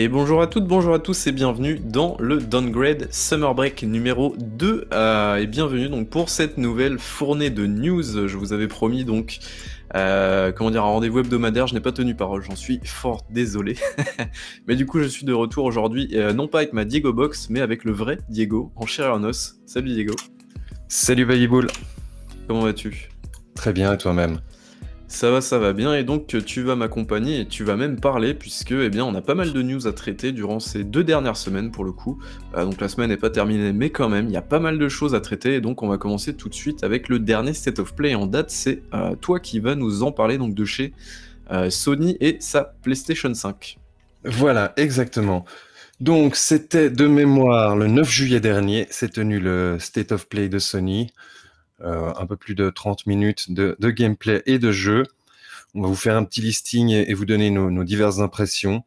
Et bonjour à toutes, bonjour à tous et bienvenue dans le Downgrade Summer Break numéro 2 euh, et bienvenue donc pour cette nouvelle fournée de news. Je vous avais promis donc euh, comment dire un rendez-vous hebdomadaire, je n'ai pas tenu parole, j'en suis fort désolé. mais du coup je suis de retour aujourd'hui, euh, non pas avec ma Diego Box, mais avec le vrai Diego en chair et en os. Salut Diego. Salut Babybull. Comment vas-tu? Très bien et toi-même? Ça va, ça va bien, et donc tu vas m'accompagner et tu vas même parler, puisque eh bien, on a pas mal de news à traiter durant ces deux dernières semaines pour le coup. Euh, donc la semaine n'est pas terminée, mais quand même, il y a pas mal de choses à traiter, et donc on va commencer tout de suite avec le dernier State of Play en date. C'est euh, toi qui vas nous en parler donc de chez euh, Sony et sa PlayStation 5. Voilà, exactement. Donc c'était de mémoire le 9 juillet dernier, s'est tenu le State of Play de Sony. Euh, un peu plus de 30 minutes de, gameplay et de jeu. On va vous faire un petit listing et, vous donner nos, diverses impressions.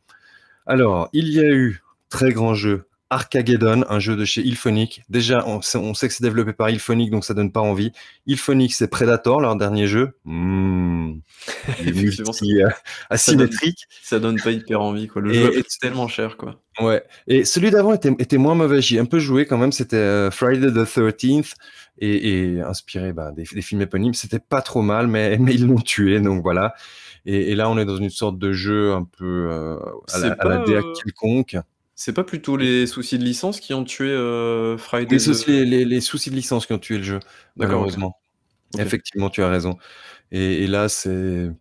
Alors, il y a eu très grand jeu Arcageddon, un jeu de chez Ilphonic. Déjà, on sait, que c'est développé par Ilphonic, donc ça donne pas envie. Ilphonic, c'est Predator, leur dernier jeu. Mmh. multi, euh, asymétrique. Ça donne, ça donne, pas hyper envie, quoi. Le jeu est tellement cher, quoi. Ouais. Et celui d'avant était, était, moins mauvais. J'ai un peu joué quand même. C'était euh, Friday the 13th et, inspiré bah, des, films éponymes. C'était pas trop mal, mais, mais ils l'ont tué, donc voilà. Et, là, on est dans une sorte de jeu un peu euh, à, la, à DA euh, quelconque. C'est pas plutôt les soucis de licence qui ont tué euh, Friday les, les, soucis de licence qui ont tué le jeu, malheureusement. Effectivement, tu as raison. Et, là, c'est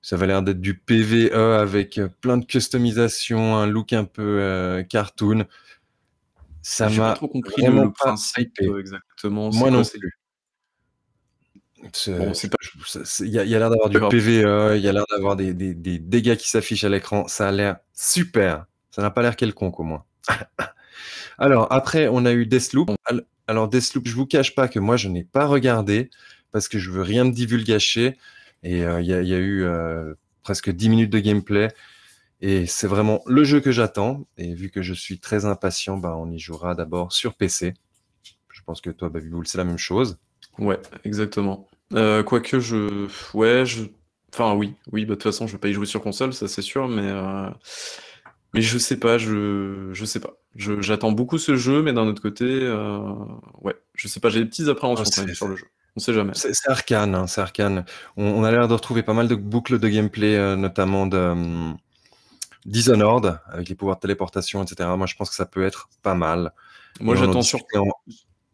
ça va l'air d'être du PVE avec plein de customisation, un look un peu cartoon. Ça m'a trop compris vraiment le, principe euh, exactement. Moi non plus. Il y a, l'air d'avoir du PVE, il y a l'air d'avoir des, des, des, dégâts qui s'affichent à l'écran. Ça a l'air super. Ça n'a pas l'air quelconque au moins. Alors après, on a eu Deathloop. Alors Deathloop, je vous cache pas que moi je n'ai pas regardé parce que je veux rien me divulgacher. Et euh, il y, a eu euh, presque 10 minutes de gameplay. Et c'est vraiment le jeu que j'attends. Et vu que je suis très impatient, bah, on y jouera d'abord sur PC. Je pense que toi, Babybull, c'est la même chose. Ouais, exactement. Euh, quoique je. Ouais, je. Enfin, oui, oui, bah, de toute façon, je vais pas y jouer sur console, ça c'est sûr, mais. Euh, mais je sais pas, je, je sais pas. J'attends beaucoup ce jeu, mais d'un autre côté, euh, ouais, je sais pas, j'ai des petites appréhensions ah, sur le jeu. On sait jamais. C'est arcane, hein, c'est arcane. On, a l'air de retrouver pas mal de boucles de gameplay, notamment de. Hum, Dishonored, avec les pouvoirs de téléportation, etc. Moi, je pense que ça peut être pas mal. Moi, j'attends surtout,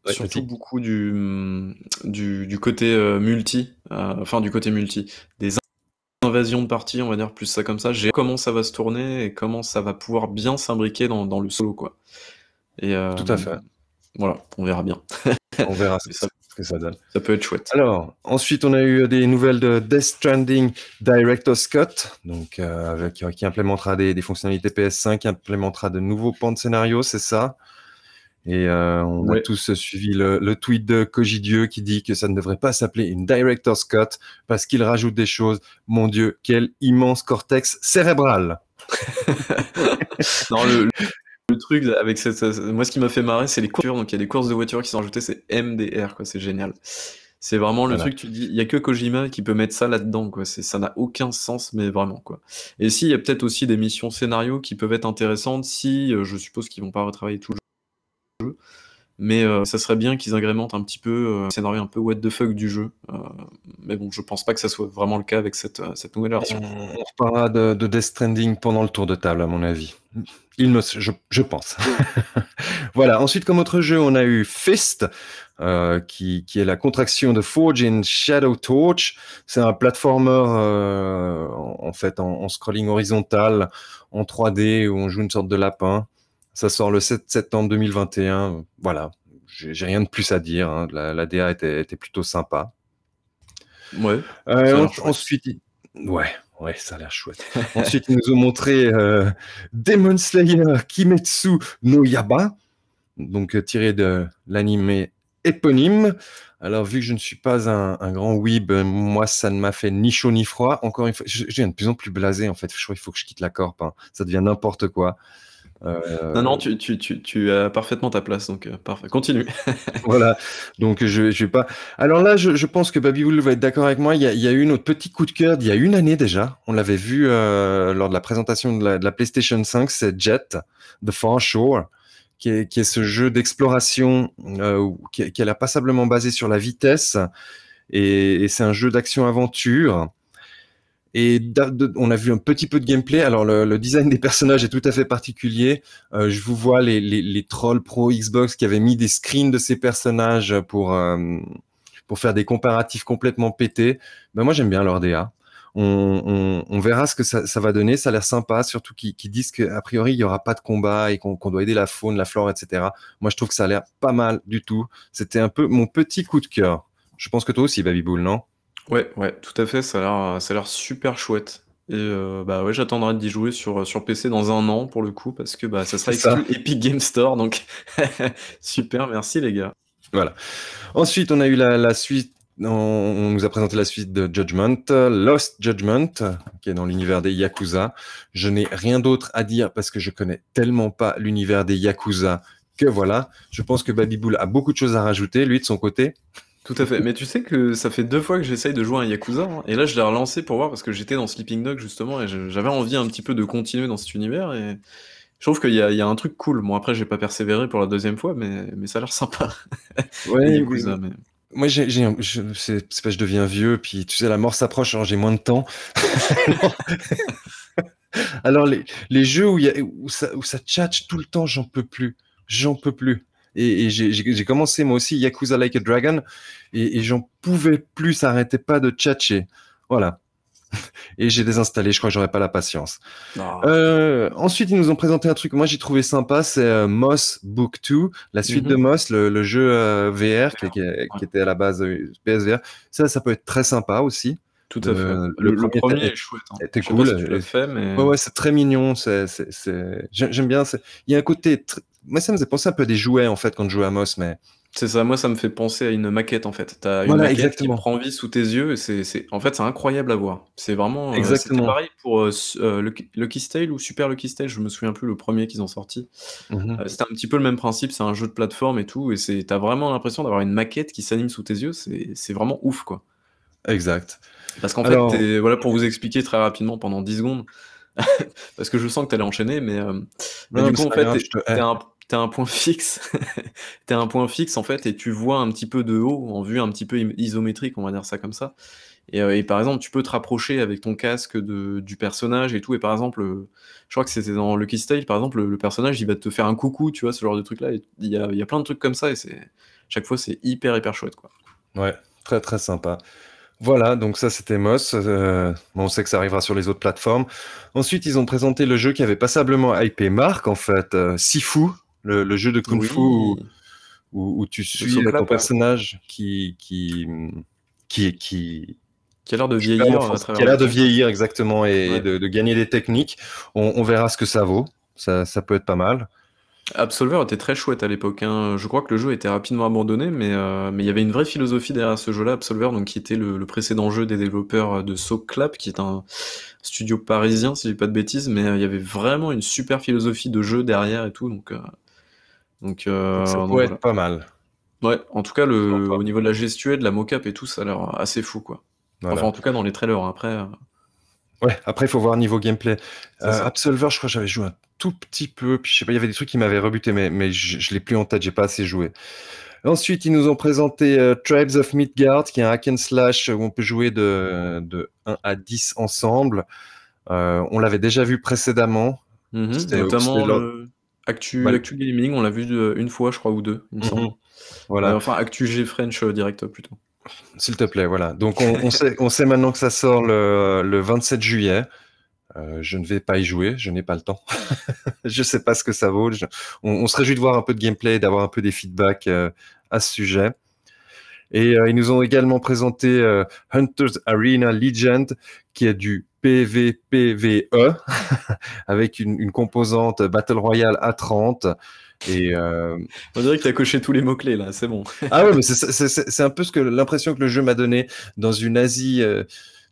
surtout beaucoup du, du, côté euh, multi, euh, enfin du côté multi, des de parties, on va dire plus ça comme ça. J'ai comment ça va se tourner et comment ça va pouvoir bien s'imbriquer dans, dans, le solo, quoi. Et, euh, Tout à fait. Voilà, on verra bien. on verra ça ça donne. Ça peut être chouette. Alors, ensuite, on a eu des nouvelles de Death Stranding Director Scott, donc, euh, avec, qui implémentera des, fonctionnalités PS5, qui implémentera de nouveaux pans de scénario, c'est ça? Et euh, on a tous suivi le, tweet de Cogidieu qui dit que ça ne devrait pas s'appeler une Director Scott parce qu'il rajoute des choses. Mon Dieu, quel immense cortex cérébral! non, le, le truc avec cette, moi ce qui m'a fait marrer, c'est les courses. Donc il y a des courses de voitures qui sont ajoutées, c'est MDR, quoi. C'est génial. C'est vraiment le truc, tu dis, il y a que Kojima qui peut mettre ça là-dedans, quoi. C'est, ça n'a aucun sens, mais vraiment, quoi. Et si, il y a peut-être aussi des missions scénario qui peuvent être intéressantes si, euh, je suppose qu'ils vont pas retravailler tout le. Mais euh, ça serait bien qu'ils agrémentent un petit peu euh, le scénario un peu what the fuck du jeu. mais bon, je pense pas que ça soit vraiment le cas avec cette, cette nouvelle version. On, reparlera de, de, Death Stranding pendant le tour de table, à mon avis. Il me, je, pense. voilà. Ensuite, comme autre jeu, on a eu Fist, euh, qui, qui, est la contraction de Forge in Shadow Torch. C'est un platformer euh, en, fait en, scrolling horizontal en 3D où on joue une sorte de lapin. Ça sort le 7 septembre 2021. Voilà. J'ai rien de plus à dire. Hein. La, la, DA était, était, plutôt sympa. Ouais. Euh, ensuite, ouais. Ouais, ça a l'air chouette. Ensuite, ils nous ont montré euh, Demon Slayer Kimetsu no Yaba, donc euh, tiré de l'anime éponyme. Alors, vu que je ne suis pas un, grand weeb, moi, ça ne m'a fait ni chaud ni froid. Encore une fois, je, viens de plus en plus blasé, en fait. Je crois qu'il faut que je quitte la corp. Hein. Ça devient n'importe quoi. Euh, non, non, tu, tu, tu, tu, as parfaitement ta place, donc euh, parfait. Continue. voilà, donc je, je vais pas. Alors là, je, je pense que Baby Wool va être d'accord avec moi. Il y, a, il y, a, eu notre petit coup de cœur il y a une année déjà. On l'avait vu euh, lors de la présentation de la, de la PlayStation 5, c'est Jet, The Far Shore, qui est, qui est ce jeu d'exploration euh, qui, qui est passablement basé sur la vitesse. Et, et c'est un jeu d'action-aventure et on a vu un petit peu de gameplay. Alors le, design des personnages est tout à fait particulier. Euh, je vous vois les, trolls pro Xbox qui avaient mis des screens de ces personnages pour euh, pour faire des comparatifs complètement pétés. Ben moi j'aime bien leur DA. On, verra ce que ça, va donner. Ça a l'air sympa, surtout qu'ils disent qu'a priori il y aura pas de combat et qu'on doit aider la faune, la flore, etc. Moi je trouve que ça a l'air pas mal du tout. C'était un peu mon petit coup de cœur. Je pense que toi aussi, Babyboul, non? Ouais, ouais, tout à fait, ça a l'air, ça a l'air super chouette. Et euh, bah ouais, j'attendrai d'y jouer sur, sur PC dans un an pour le coup, parce que bah, ça sera exclu Epic Game Store, donc super, merci les gars. Voilà. Ensuite, on a eu la, la suite, on, nous a présenté la suite de Judgment, Lost Judgment, qui est dans l'univers des Yakuza. Je n'ai rien d'autre à dire parce que je connais tellement pas l'univers des Yakuza que voilà. Je pense que Babyboul a beaucoup de choses à rajouter, lui de son côté. Tout à fait. Mais tu sais que ça fait deux fois que j'essaye de jouer à un Yakuza. Hein. et là, je l'ai relancé pour voir parce que j'étais dans Sleeping Dog justement et j'avais envie un petit peu de continuer dans cet univers. Et je trouve qu'il y, y, a un truc cool. Bon, après, j'ai pas persévéré pour la deuxième fois, mais, mais ça a l'air sympa. Ouais, Yakuza, mais... Moi, j'ai, c'est pas je deviens vieux, puis tu sais, la mort s'approche, alors j'ai moins de temps. alors, les, les jeux où, y a, où, ça, où ça tchatche tout le temps, j'en peux plus. J'en peux plus. Et, et j'ai commencé moi aussi Yakuza Like a Dragon et, et j'en pouvais plus, ça arrêtait pas de tchatcher. Voilà. Et j'ai désinstallé, je crois que j'aurais pas la patience. Euh, ensuite, ils nous ont présenté un truc que moi j'ai trouvé sympa, c'est euh, Moss Book 2, la suite mm -hmm. de Moss, le, le jeu euh, VR qui, qui, qui, était à la base PSVR. Ça, ça peut être très sympa aussi. Tout à fait. Le, le, le premier, est chouette. Hein. Était cool. Si tu fait, mais... Ouais, ouais, c'est très mignon. J'aime bien. Il y a un côté moi, ça me faisait penser un peu à des jouets, en fait, quand je jouais à Moss, mais... C'est ça, moi ça me fait penser à une maquette en fait. T'as une voilà, maquette exactement. qui prend vie sous tes yeux et c'est, en fait c'est incroyable à voir. C'est vraiment. Euh, exactement. Euh, pareil pour euh, euh Lucky Style ou Super Lucky Style, je me souviens plus le premier qu'ils ont sorti. Mm -hmm. euh, c'était un petit peu le même principe, c'est un jeu de plateforme et tout, et c'est, t'as vraiment l'impression d'avoir une maquette qui s'anime sous tes yeux, c'est, vraiment ouf quoi. Exact. Parce qu'en Alors... fait, voilà pour vous expliquer très rapidement pendant 10 secondes, parce que je sens que t'allais enchaîner, mais, mais non, du coup en fait, t'es un t'as un point fixe, t'as un point fixe en fait, et tu vois un petit peu de haut, en vue un petit peu isométrique, on va dire ça comme ça. Et, euh, et par exemple, tu peux te rapprocher avec ton casque de, du personnage et tout. Et par exemple, euh, je crois que c'était dans Lucky Style, par exemple, le, personnage il va te faire un coucou, tu vois, ce genre de truc là. Il y a, y a plein de trucs comme ça, et c'est chaque fois c'est hyper hyper chouette quoi. Ouais, très très sympa. Voilà, donc ça c'était Moss. Euh, on sait que ça arrivera sur les autres plateformes. Ensuite, ils ont présenté le jeu qui avait passablement hypé Marc, en fait, euh, Sifu, le, le, jeu de Kung oui. Fu où, où, où, tu suis ton personnage qui, qui, qui, qui, qui a l'air de vieillir. Qui a l'air de vieillir, exactement, et, ouais. de, de, gagner des techniques. On, on, verra ce que ça vaut. Ça, ça peut être pas mal. Absolver était très chouette à l'époque. Hein. Je crois que le jeu était rapidement abandonné, mais euh, mais il y avait une vraie philosophie derrière ce jeu-là, Absolver, donc qui était le, le, précédent jeu des développeurs de Clap, qui est un studio parisien, si je dis pas de bêtises, mais euh, il y avait vraiment une super philosophie de jeu derrière et tout, donc euh, donc, euh, donc ça pourrait être voilà. pas mal. Ouais, en tout cas, le, au niveau de la gestuelle, de la mocap et tout, ça a l'air assez fou, quoi. Voilà. Enfin, en tout cas, dans les trailers. Après. Euh, ouais, après, il faut voir niveau gameplay. Euh, Absolver, je crois que j'avais joué un tout petit peu. Puis je sais pas, il y avait des trucs qui m'avaient rebuté, mais, mais je, je l'ai plus en tête, j'ai pas assez joué. Ensuite, ils nous ont présenté euh, Tribes of Midgard, qui est un hack and slash où on peut jouer de, de 1 à 10 ensemble. Euh, on l'avait déjà vu précédemment. Mm -hmm, notamment le... Actu. Actu Gaming, on l'a vu une fois, je crois, ou deux, il me semble. Mm -hmm. Voilà. Euh, enfin, Actu G French euh, direct plutôt. S'il te plaît, voilà. Donc, on, on, sait, on, sait, maintenant que ça sort le, le 27 juillet. Euh, je ne vais pas y jouer, je n'ai pas le temps. je ne sais pas ce que ça vaut. Je... On, on, se réjouit de voir un peu de gameplay, d'avoir un peu des feedbacks euh, à ce sujet. Et euh, ils nous ont également présenté euh, Hunters Arena Legend, qui est du PVPVE, avec une, une, composante Battle Royale à 30. Et euh... On dirait que tu as coché tous les mots-clés là, c'est bon. ah ouais, mais c'est un peu ce que l'impression que le jeu m'a donné dans une Asie. Euh,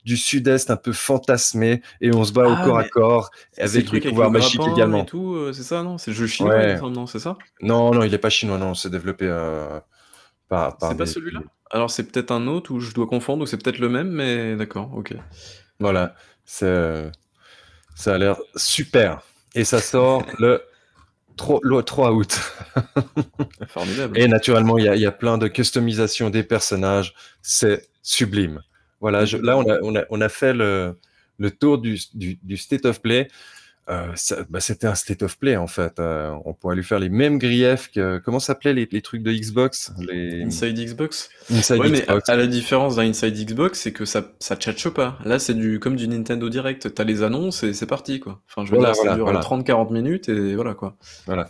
du sud-est un peu fantasmé et on se bat au Ah, corps à corps avec des pouvoirs magiques également. euh, c'est ça, non? C'est le jeu chinois, Ouais. non? C'est ça? Non, non, il est pas chinois, non, c'est développé euh, par, par C'est pas celui-là? Alors c'est peut-être un autre ou je dois confondre ou c'est peut-être le même, mais d'accord, ok. Voilà, ça a l'air super. Et ça sort le 3, le 3 août. Formidable. Et naturellement, il y a, il y a plein de customisation des personnages. C'est sublime. Voilà, je- là, on a, on a, on a fait le, le tour du, du, du State of Play. Euh, bah, C'était un State of Play, en fait. Euh, on pourrait lui faire les mêmes griefs que. Comment s'appelaient les, les trucs de Xbox les... Inside Xbox? Inside Ouais, mais à, Xbox. à la différence d'un Inside Xbox, c'est que ça, ça tchatche pas. Là, c'est du, comme du Nintendo Direct. T'as les annonces et c'est parti, quoi. Enfin, je veux Voilà, dire, ça dure voilà. 30-40 minutes et voilà, quoi. Voilà.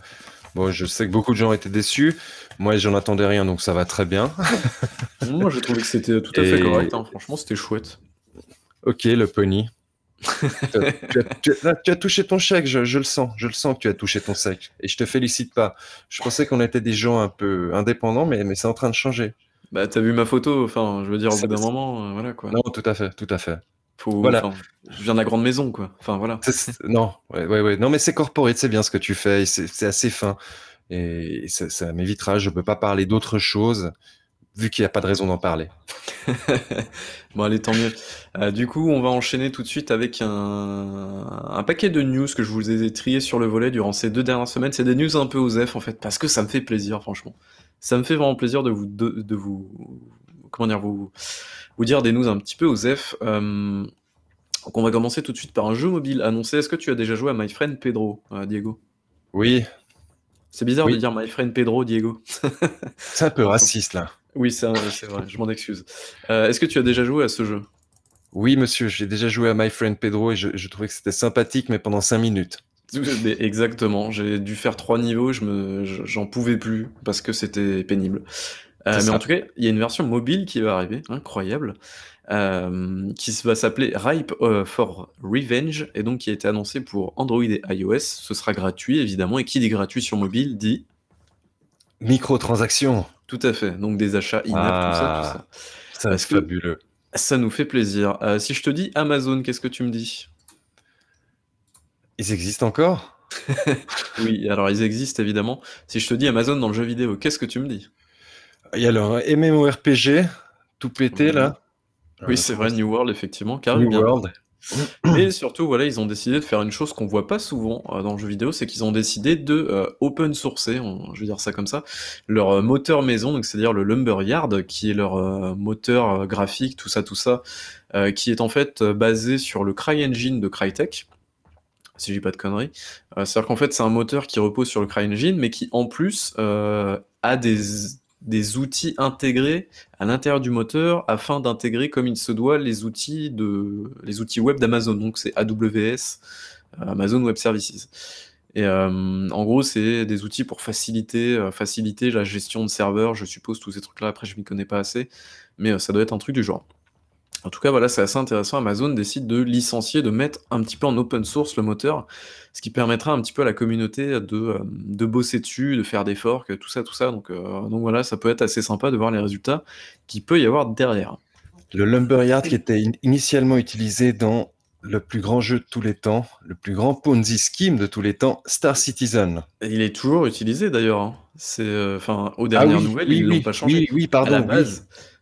Bon, je sais que beaucoup de gens étaient déçus. Moi, j'en attendais rien, donc ça va très bien. Moi, j'ai trouvé que c'était tout à fait Et- correct, hein. Franchement, c'était chouette. Ok, le pony. Tu, as, tu as- tu as- là, tu as touché ton chèque, je, je le sens. Je le sens que tu as touché ton chèque. Et je te félicite pas. Je pensais qu'on était des gens un peu indépendants, mais, mais c'est en train de changer. Bah, t'as vu ma photo, enfin, je veux dire, au bout d'un moment, euh, voilà, quoi. Non, tout à fait, tout à fait. Faut, Voilà. je viens de la grande maison, quoi. Enfin, voilà. Non, ouais, ouais, ouais. Non, mais c'est corporate, c'est bien ce que tu fais. C'est c'est assez fin. Et ça, ça m'évitera. Je peux pas parler d'autre chose, vu qu'il n'y a pas de raison d'en parler. Bon, allez, tant mieux. Euh, du coup, on va enchaîner tout de suite avec un, un paquet de news que je vous ai triés sur le volet durant ces deux dernières semaines. C'est des news un peu osef, en fait, parce que ça me fait plaisir, franchement. Ça me fait vraiment plaisir de vous, de, de vous, comment dire, vous, vous dire des news un petit peu osef. Euh, donc, on va commencer tout de suite par un jeu mobile annoncé. Est-ce que tu as déjà joué à My Friend Pedro, euh, Diego? Oui, C'est bizarre Oui. de dire My Friend Pedro, Diego. c'est un peu raciste là. Oui, c'est vrai, je m'en excuse. Euh, est-ce que tu as déjà joué à ce jeu? Oui, monsieur, j'ai déjà joué à My Friend Pedro et je, je trouvais que c'était sympathique, mais pendant cinq minutes. Mais Exactement, j'ai dû faire trois niveaux, je me, je- j'en pouvais plus parce que c'était pénible. Euh, mais en tout cas, il y a une version mobile qui va arriver, incroyable, euh, qui va s'appeler Ripe for Revenge et donc qui a été annoncé pour Android et iOS. Ce sera gratuit évidemment et qui dit gratuit sur mobile dit Microtransactions, tout à fait. Donc des achats in-app, Ah. tout ça, tout ça. c'est Parce que- fabuleux. Ça nous fait plaisir? Euh, si je te dis Amazon, qu'est-ce que tu me dis? Ils existent encore? Oui, alors ils existent évidemment. Si je te dis Amazon dans le jeu vidéo, qu'est-ce que tu me dis? Il y a leur MMORPG, tout pété là. Oui, Euh, c'est vrai, New World, effectivement, New. World. Et surtout, voilà, ils ont décidé de faire une chose qu'on voit pas souvent euh, dans le jeu vidéo, c'est qu'ils ont décidé de euh, open sourcer, je vais dire ça comme ça, leur euh, moteur maison, donc c'est-à-dire le Lumberyard, qui est leur moteur graphique, tout ça, tout ça, qui est en fait basé sur le CryEngine de Crytek. Si je dis pas de conneries. C'est-à-dire qu'en fait, c'est un moteur qui repose sur le CryEngine, mais qui en plus a des, des outils intégrés à l'intérieur du moteur afin d'intégrer comme il se doit les outils de les outils web d'Amazon. Donc c'est AWS, euh, Amazon Web Services. Et euh, en gros, c'est des outils pour faciliter euh, faciliter la gestion de serveurs, je suppose tous ces trucs-là. Après, je m'y connais pas assez, mais ça doit être un truc du genre. En tout cas, voilà, c'est assez intéressant. Amazon décide de licencier, de mettre un petit peu en open source le moteur, ce qui permettra un petit peu à la communauté de, euh, de bosser dessus, de faire des forks, tout ça, tout ça. Donc, euh, donc voilà, ça peut être assez sympa de voir les résultats qu'il peut y avoir derrière. Le Lumberyard qui était in- initialement utilisé dans le plus grand jeu de tous les temps, le plus grand Ponzi scheme de tous les temps, Star Citizen. Et il est toujours utilisé d'ailleurs. hein. C'est, euh, enfin, aux dernières nouvelles, ils l'ont pas changé. Ah oui, oui, pardon. à la oui.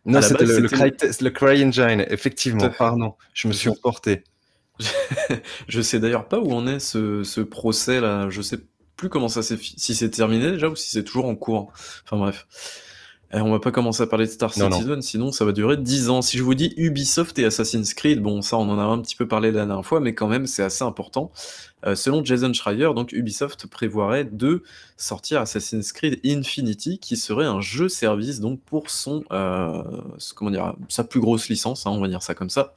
Non, c'était le, Cry- le CryEngine, effectivement, Tout à fait. pardon. Je me suis emporté. je sais d'ailleurs pas où en est ce, ce procès là. Je sais plus comment ça s'est, si c'est terminé déjà ou si c'est toujours en cours. Enfin bref. Eh, on va pas commencer à parler de Star Non, non. Citizen, sinon ça va durer 10 ans. Si je vous dis Ubisoft et Assassin's Creed, bon ça on en a un petit peu parlé la dernière fois, mais quand même c'est assez important. Euh, selon Jason Schreier, donc Ubisoft prévoirait de sortir Assassin's Creed Infinity, qui serait un jeu service donc pour son, euh, comment dire, sa plus grosse licence, hein, on va dire ça comme ça.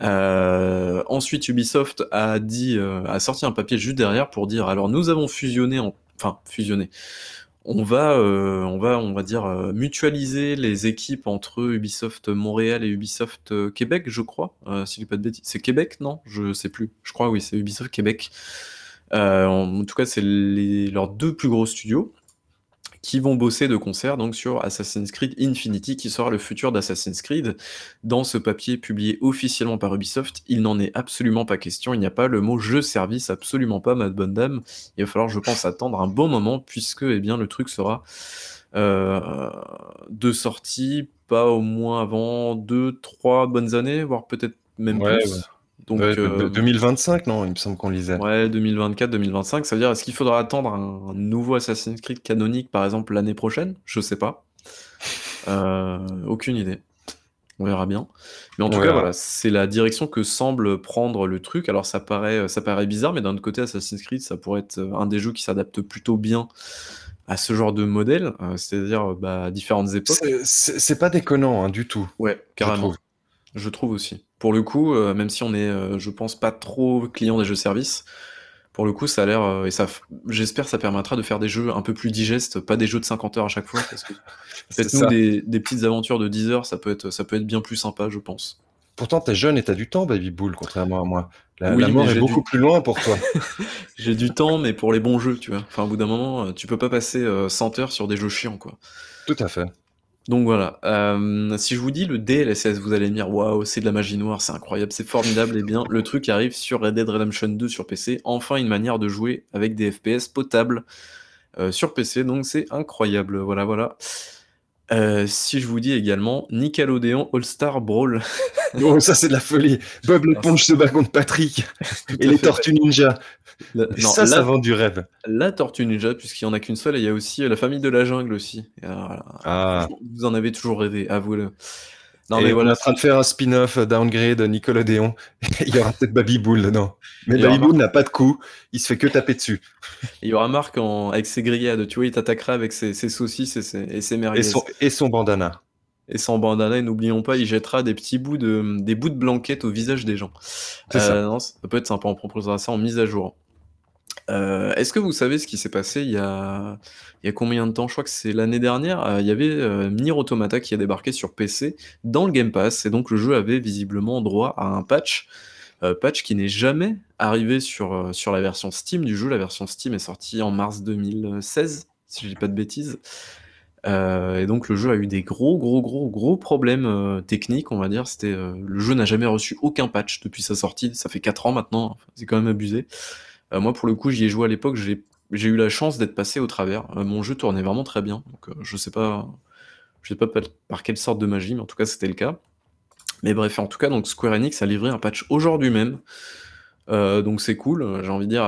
Euh, ensuite, Ubisoft a dit, a sorti un papier juste derrière pour dire, alors nous avons fusionné, en- enfin fusionné. On va, euh, on va, on va dire euh, mutualiser les équipes entre Ubisoft Montréal et Ubisoft euh, Québec, je crois. Euh, si je dis pas de bêtises, c'est Québec, non? Je sais plus. Je crois oui, c'est Ubisoft Québec. Euh, en, en tout cas, c'est leurs deux plus gros studios qui vont bosser de concert donc sur Assassin's Creed Infinity, qui sera le futur d'Assassin's Creed. Dans ce papier publié officiellement par Ubisoft, il n'en est absolument pas question. Il n'y a pas le mot jeu service, absolument pas, ma bonne dame. Il va falloir, je pense, attendre un bon moment, puisque eh bien, le truc sera euh, de sortie, pas au moins avant deux, trois bonnes années, voire peut-être même plus. Donc, 2025, euh, non Il me semble qu'on lisait. Ouais, 2024, 2025. Ça veut dire, est-ce qu'il faudra attendre un, nouveau Assassin's Creed canonique, par exemple, l'année prochaine? Je sais pas. Euh, aucune idée. On verra bien. Mais en tout cas, voilà, c'est la direction que semble prendre le truc. Alors, ça paraît, ça paraît bizarre, mais d'un autre côté, Assassin's Creed, ça pourrait être un des jeux qui s'adapte plutôt bien à ce genre de modèle, euh, c'est-à-dire bah, à différentes époques. C'est pas déconnant hein, du tout. Ouais, carrément. Je trouve aussi. Pour le coup, euh, même si on est, euh, je pense, pas trop client des jeux services, pour le coup, ça a l'air, euh, et ça, j'espère, ça permettra de faire des jeux un peu plus digestes, pas des jeux de 50 heures à chaque fois, parce que faites-nous des, des, petites aventures de 10 heures, ça peut être, ça peut être bien plus sympa, je pense. Pourtant, t'es jeune et t'as du temps, Baby Bull, contrairement à moi. La, mort est beaucoup plus loin pour toi. j'ai du temps, mais pour les bons jeux, tu vois. Enfin, au bout d'un moment, tu peux pas passer 100 heures sur des jeux chiants, quoi. Tout à fait. Donc voilà, euh, si je vous dis le DLSS, vous allez me dire waouh, c'est de la magie noire, c'est incroyable, c'est formidable. Et eh bien, le truc arrive sur Red Dead Redemption 2 sur PC. Enfin, une manière de jouer avec des FPS potables euh, sur PC, donc c'est incroyable. Voilà, voilà. Euh, si je vous dis également Nickelodeon All-Star Brawl. oh, ça c'est de la folie. Bob l'éponge se bat contre Patrick et les Tortues Ninja. ça, ça vend du rêve. La Tortue Ninja, puisqu'il n'y en a qu'une seule, et il y a aussi la famille de la jungle aussi. ah. Vous en avez toujours rêvé, avouez-le. Non, mais voilà. On est en train de faire un spin-off euh, downgrade Nickelodeon. il y aura peut-être Baby Bull dedans. Mais Baby Bull n'a pas de coup, il se fait que taper dessus. il y aura Marc avec ses grillades, tu vois, il t'attaquera avec ses, saucisses et ses, et ses merguez. Et son, et son bandana. Et son bandana, et n'oublions pas, il jettera des petits bouts de, des bouts de blanquette au visage des gens. Euh, ça. Non, ça peut être sympa, on proposera ça en mise à jour. Euh, est-ce que vous savez ce qui s'est passé il y, a... combien de temps? Je crois que c'est l'année dernière. Euh, il y avait euh, Nier Automata qui a débarqué sur PC dans le Game Pass, et donc le jeu avait visiblement droit à un patch. patch qui n'est jamais arrivé sur, la version Steam du jeu. La version Steam est sortie en mars 2016, si je dis pas de bêtises. et donc le jeu a eu des gros, gros, gros, gros problèmes techniques, on va dire. Le jeu n'a jamais reçu aucun patch depuis sa sortie. Ça fait 4 ans maintenant. c'est quand même abusé. Euh, moi, pour le coup, j'y ai joué à l'époque, j'ai eu la chance d'être passé au travers. Euh, mon jeu tournait vraiment très bien, euh, je sais pas, je sais pas par quelle sorte de magie, mais en tout cas, c'était le cas. Mais bref, en tout cas, donc Square Enix a livré un patch aujourd'hui même. donc c'est cool, j'ai envie de dire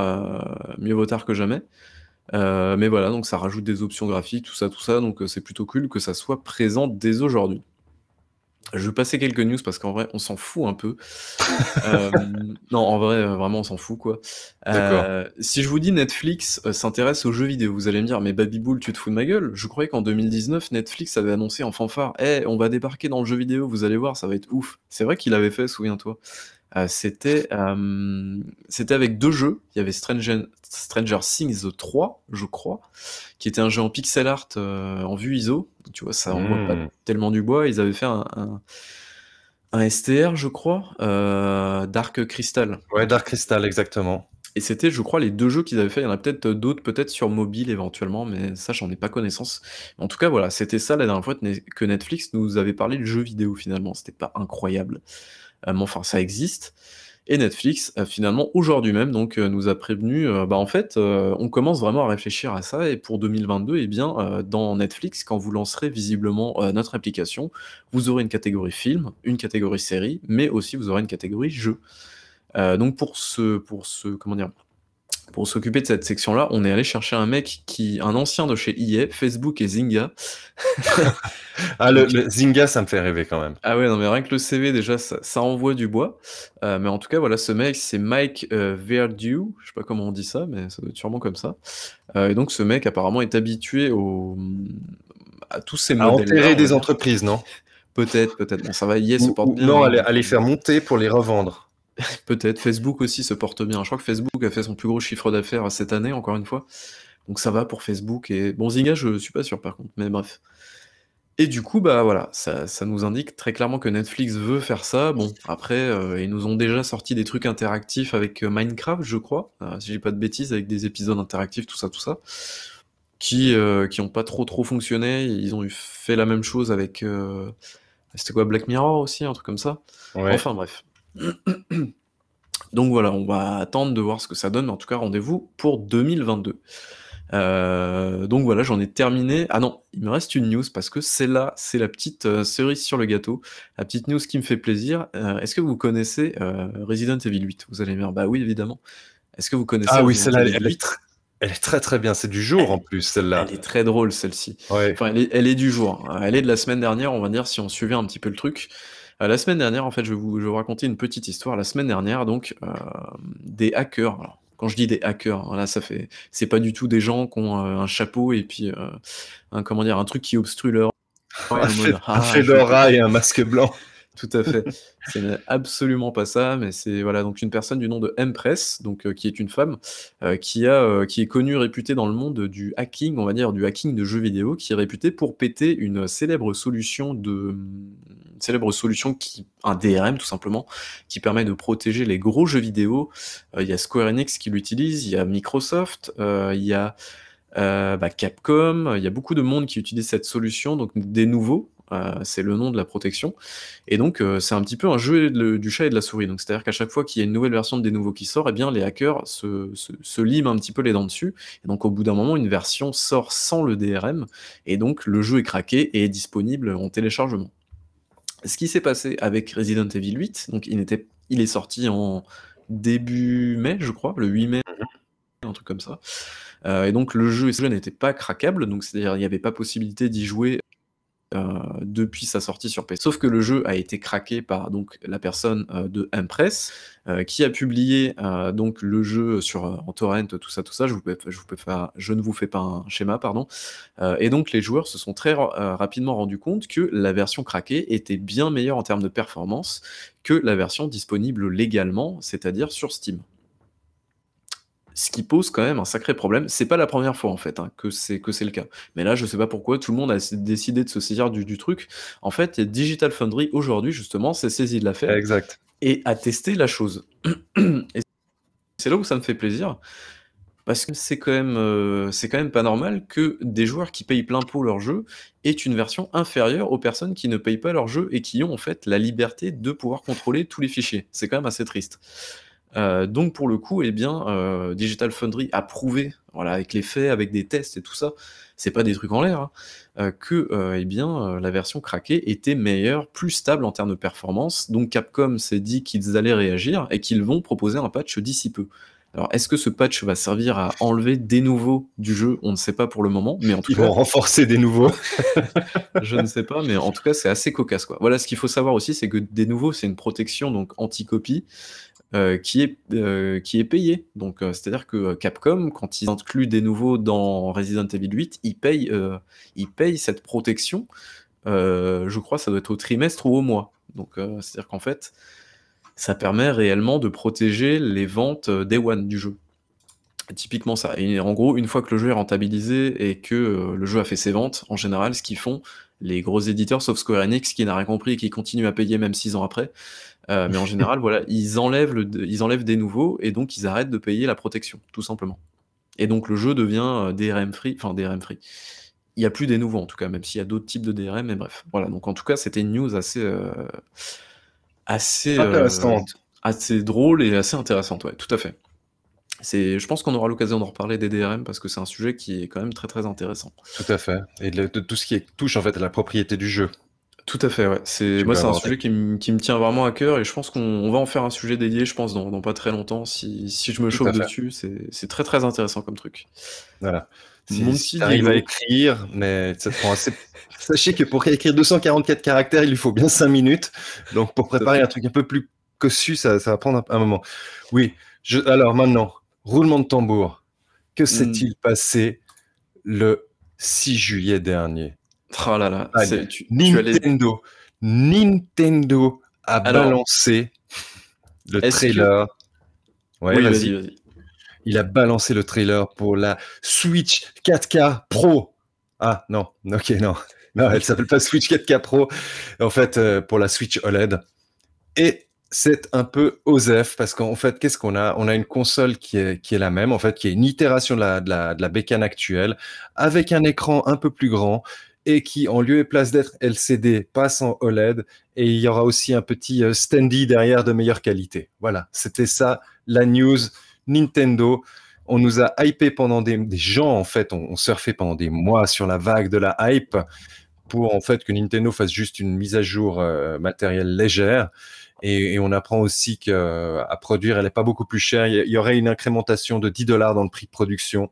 mieux vaut tard que jamais. mais voilà, donc ça rajoute des options graphiques, tout ça, tout ça, donc c'est plutôt cool que ça soit présent dès aujourd'hui. Je vais passer quelques news parce qu'en vrai, on s'en fout un peu. Euh, non, en vrai, euh, vraiment, on s'en fout, quoi. Euh, si je vous dis Netflix s'intéresse aux jeux vidéo, vous allez me dire, mais Babybull, tu te fous de ma gueule? Je croyais qu'en 2019, Netflix avait annoncé en fanfare, Eh, on va débarquer dans le jeu vidéo, vous allez voir, ça va être ouf. C'est vrai qu'il avait fait, souviens-toi. C'était c'était avec deux jeux. Il y avait Stranger, Stranger Things 3, je crois, qui était un jeu en pixel art en vue ISO. Tu vois, ça envoie pas hmm. tellement du bois. Ils avaient fait un, un, STR, je crois, Dark Crystal. Ouais, Dark Crystal, exactement. Et c'était, je crois, les deux jeux qu'ils avaient fait. Il y en a peut-être d'autres, peut-être sur mobile éventuellement, mais ça, j'en ai pas connaissance. En tout cas, voilà, c'était ça la dernière fois que Netflix nous avait parlé de jeux vidéo finalement. C'était pas incroyable. Mais enfin, ça existe. Et Netflix, euh, finalement, aujourd'hui même, donc, euh, nous a prévenu, euh, bah, en fait, on commence vraiment à réfléchir à ça. Et pour 2022, eh bien, dans Netflix, quand vous lancerez visiblement notre application, vous aurez une catégorie film, une catégorie série, mais aussi vous aurez une catégorie jeu. donc pour ce, pour ce, comment dire, pour s'occuper de cette section-là, on est allé chercher un mec qui, un ancien de chez EA, Facebook et Zynga. ah, le, Zynga, ça me fait rêver quand même. Ah ouais, non, mais rien que le CV, déjà, ça, envoie du bois. Euh, mais en tout cas, voilà, ce mec, c'est Mike euh, Verdew. Je sais pas comment on dit ça, mais ça doit être sûrement comme ça. Euh, et donc, ce mec, apparemment, est habitué au... à tous ces modèles. À enterrer des entreprises, non? Peut-être, peut-être. Bon, ça va, EA se porte bien. Non, à les faire monter pour les revendre. Peut-être. Facebook aussi se porte bien. Je crois que Facebook a fait son plus gros chiffre d'affaires cette année, encore une fois. Donc ça va pour Facebook. Et bon, Zynga, je suis pas sûr par contre, mais bref. Et du coup, bah voilà, ça, nous indique très clairement que Netflix veut faire ça. Bon, après, euh, ils nous ont déjà sorti des trucs interactifs avec euh, Minecraft, je crois, euh, si j'ai pas de bêtises, avec des épisodes interactifs, tout ça, tout ça qui euh, qui ont pas trop trop fonctionné. Ils ont eu fait la même chose avec c'était quoi Black Mirror aussi, un truc comme ça. Enfin bref. Donc voilà, on va attendre de voir ce que ça donne. En tout cas, rendez-vous pour 2022. Euh, donc voilà, j'en ai terminé. Ah non, il me reste une news parce que c'est là, c'est la petite euh, cerise sur le gâteau, la petite news qui me fait plaisir. Euh, est-ce que vous connaissez Resident Evil 8 Vous allez me dire, bah oui, évidemment. Est-ce que vous connaissez Ah oui, celle-là, elle, elle, est très très bien. C'est du jour en plus, celle-là. Elle est très drôle, celle-ci. Enfin, elle est, du jour. Elle est de la semaine dernière, on va dire, si on suivait un petit peu le truc. La semaine dernière, en fait, je vais vous, je vais vous raconter une petite histoire. La semaine dernière, donc, des hackers. Alors, quand je dis des hackers, hein, là, ça fait, c'est pas du tout des gens qui ont euh, un chapeau et puis euh, un, comment dire, un truc qui obstrue leur. un, fedora ah, et un masque blanc. Tout à fait. c'est absolument pas ça, mais c'est voilà donc une personne du nom de Empress, donc euh, qui est une femme qui a qui est connue réputée dans le monde du hacking, on va dire du hacking de jeux vidéo, qui est réputée pour péter une célèbre solution de célèbre solution qui, un DRM tout simplement, qui permet de protéger les gros jeux vidéo. Euh, il y a Square Enix qui l'utilise, il y a Microsoft, euh, il y a euh, bah, Capcom, il y a beaucoup de monde qui utilise cette solution, donc des nouveaux, c'est le nom de la protection. Et donc, c'est un petit peu un jeu du chat et de la souris. Donc, c'est-à-dire qu'à chaque fois qu'il y a une nouvelle version de des nouveaux qui sort, eh bien, les hackers se, se, se, liment un petit peu les dents dessus. Et donc, au bout d'un moment, une version sort sans le DRM. Et donc, le jeu est craqué et est disponible en téléchargement ce qui s'est passé avec Resident Evil 8, donc il, était, il est sorti en début mai, je crois, le 8 mai, mhm. un truc comme ça. Euh, et donc le jeu, n'était pas craquable, donc c'est-à-dire il n'y avait pas possibilité d'y jouer depuis sa sortie sur PC. Sauf que le jeu a été craqué par donc la personne euh, de Impress euh, qui a publié donc le jeu sur en torrent, tout ça, tout ça. Je, vous je, vous je ne vous fais pas un schéma, pardon. et donc les joueurs se sont très rapidement rendus compte que la version craquée était bien meilleure en termes de performance que la version disponible légalement, c'est-à-dire sur Steam ce qui pose quand même un sacré problème. C'est pas la première fois en fait hein, que c'est que c'est le cas. Mais là, je sais pas pourquoi tout le monde a décidé de se saisir du, truc. En fait, Digital Foundry aujourd'hui justement s'est saisi de l'affaire exact. et a testé la chose. et c'est là où ça me fait plaisir. Parce que c'est quand même euh, c'est quand même pas normal que des joueurs qui payent plein pot leur jeu aient une version inférieure aux personnes qui ne payent pas leur jeu et qui ont en fait la liberté de pouvoir contrôler tous les fichiers. C'est quand même assez triste. Euh, donc pour le coup, eh bien, euh, Digital Foundry a prouvé, voilà, avec les faits, avec des tests et tout ça, c'est pas des trucs en l'air, hein, euh, que eh bien la version craquée était meilleure, plus stable en termes de performance. Donc Capcom s'est dit qu'ils allaient réagir et qu'ils vont proposer un patch d'ici peu. Alors, est-ce que ce patch va servir à enlever des nouveaux du jeu? On ne sait pas pour le moment, mais en tout Ils cas, vont renforcer des nouveaux. je ne sais pas, mais en tout cas, c'est assez cocasse, quoi. Voilà, ce qu'il faut savoir aussi, c'est que des nouveaux, c'est une protection donc anti-copie. Euh, qui, est, euh, qui est payé. Donc, euh, c'est-à-dire que Capcom, quand ils incluent des nouveaux dans Resident Evil 8, ils payent, ils payent cette protection. je crois ça doit être au trimestre ou au mois. Donc, c'est-à-dire qu'en fait, ça permet réellement de protéger les ventes Day One du jeu. Typiquement ça. Et en gros, une fois que le jeu est rentabilisé et que le jeu a fait ses ventes, en général, ce qu'ils font, les gros éditeurs, sauf Square Enix, qui n'a rien compris et qui continue à payer même six ans après, euh, mais en général, voilà, ils enlèvent, le, ils enlèvent des nouveaux et donc ils arrêtent de payer la protection, tout simplement. Et donc le jeu devient euh, DRM free, enfin DRM free. Il n'y a plus des nouveaux en tout cas, même s'il y a d'autres types de DRM, mais bref. Voilà, donc en tout cas, c'était une news assez, euh, assez, intéressante. assez drôle et assez intéressante, ouais, tout à fait. C'est, je pense qu'on aura l'occasion d'en reparler des DRM parce que c'est un sujet qui est quand même très très intéressant. Tout à fait. Et de, de tout ce qui touche en fait à la propriété du jeu. Tout à fait, ouais. C'est moi, c'est un sujet qui, me tient vraiment à cœur et je pense qu'on va en faire un sujet dédié, je pense, dans, pas très longtemps. Si, je me chauffe dessus, c'est très très intéressant comme truc. Voilà. Si, Mon si à écrire, mais ça prend assez. Sachez que pour écrire 244 caractères, il lui faut bien 5 minutes. Donc pour préparer un truc un peu plus cossu, ça, va prendre un, moment. Oui. Je... Alors maintenant, roulement de tambour. Que hmm. s'est-il passé le 6 juillet dernier? Oh là là, Nintendo, Nintendo a balancé le trailer. Ouais, vas-y, vas-y. Il a balancé le trailer pour la Switch 4K Pro. Ah non, ok, non. Non, elle s'appelle pas Switch 4K Pro. En fait, euh, pour la Switch OLED. Et c'est un peu OSEF parce qu'en fait, qu'est-ce qu'on a? On a une console qui est, qui est la même, en fait, qui est une itération de la, de la, de la bécane actuelle, avec un écran un peu plus grand et qui, en lieu et place d'être LCD, passe en OLED. Et il y aura aussi un petit euh, standy derrière de meilleure qualité. Voilà, c'était ça la news Nintendo. On nous a hypé pendant des, des gens, en fait, on, on surfait pendant des mois sur la vague de la hype pour en fait que Nintendo fasse juste une mise à jour euh, matérielle légère. Et, on apprend aussi qu'à euh, produire, elle n'est pas beaucoup plus chère. Il y aurait une incrémentation de 10 dollars dans le prix de production.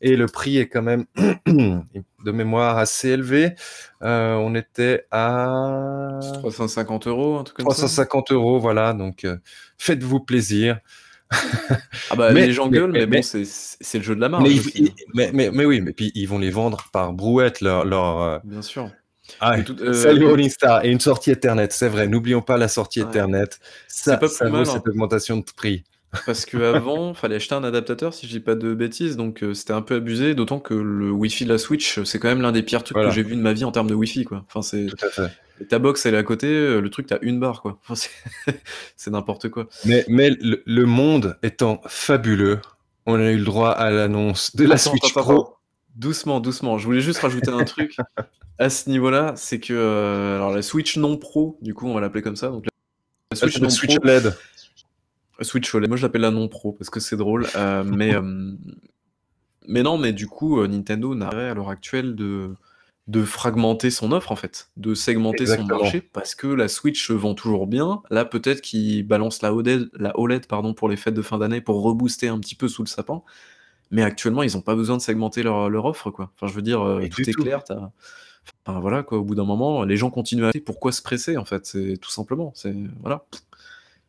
Et le prix est quand même, de mémoire, assez élevé. Euh, on était à 350 euros, un truc comme 350 euros, voilà. Donc, faites-vous plaisir. ah bah les gens gueulent, mais, bon, c'est le jeu de la marge. Mais, mais, oui, mais puis ils vont les vendre par brouette, leur. leur Bien sûr. Ah, euh, salut Rolling Star et une sortie Ethernet, c'est vrai. N'oublions pas la sortie Ethernet. Ça, pas ça vaut cette augmentation de prix. Parce qu'avant, il fallait acheter un adaptateur, si je dis pas de bêtises, donc euh, c'était un peu abusé, d'autant que le Wi-Fi de la Switch, c'est quand même l'un des pires trucs que j'ai vu de ma vie en termes de Wi-Fi, quoi. Enfin, c'est... Ta box, elle est à côté, euh, le truc, t'as une barre, quoi. c'est n'importe quoi. Mais, mais le, monde étant fabuleux, on a eu le droit à l'annonce de la Switch Pro. Doucement, doucement. Je voulais juste rajouter un truc à ce niveau-là, c'est que euh, alors la Switch non Pro, du coup, on va l'appeler comme ça. Donc la Switch, non Switch OLED. Switch OLED. Moi, je l'appelle la non Pro parce que c'est drôle. Euh, mais mais non, mais du coup, Nintendo n'a à l'heure actuelle de de fragmenter son offre en fait, de segmenter son marché parce que la Switch vend toujours bien. Là, peut-être qu'ils balancent la OLED, la OLED pardon, pour les fêtes de fin d'année pour rebooster un petit peu sous le sapin. Mais actuellement, ils n'ont pas besoin de segmenter leur, leur, offre quoi. Enfin, je veux dire, euh, tout est clair. Enfin, voilà quoi. Au bout d'un moment, les gens continuent à acheter. Pourquoi se presser en fait C'est tout simplement. C'est voilà.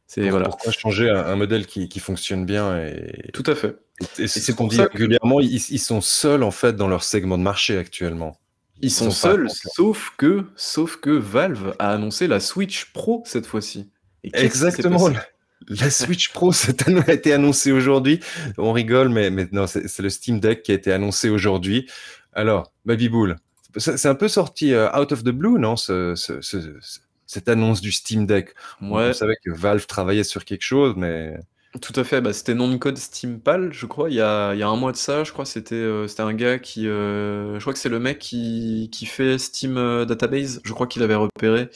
C'est voilà. Pourquoi changer un, modèle qui, qui, fonctionne bien et tout à fait. Et, c'est qu'on dit régulièrement, ils, ils sont seuls en fait dans leur segment de marché actuellement. Ils sont, seuls, sauf que, sauf que Valve a annoncé la Switch Pro cette fois-ci. Exactement. La Switch Pro a été annoncée aujourd'hui. On rigole, mais, mais non, c'est le Steam Deck qui a été annoncé aujourd'hui. Alors, Babybull, c'est un peu sorti euh, out of the blue, non ce, Cette annonce du Steam Deck. Ouais. On savait que Valve travaillait sur quelque chose, mais. Tout à fait, bah, c'était nom de code Steampal, je crois, il y a, il y a un mois de ça, je crois, c'était euh, c'était un gars qui, euh, je crois que c'est le mec qui, qui fait Steam euh, Database, je crois qu'il avait repéré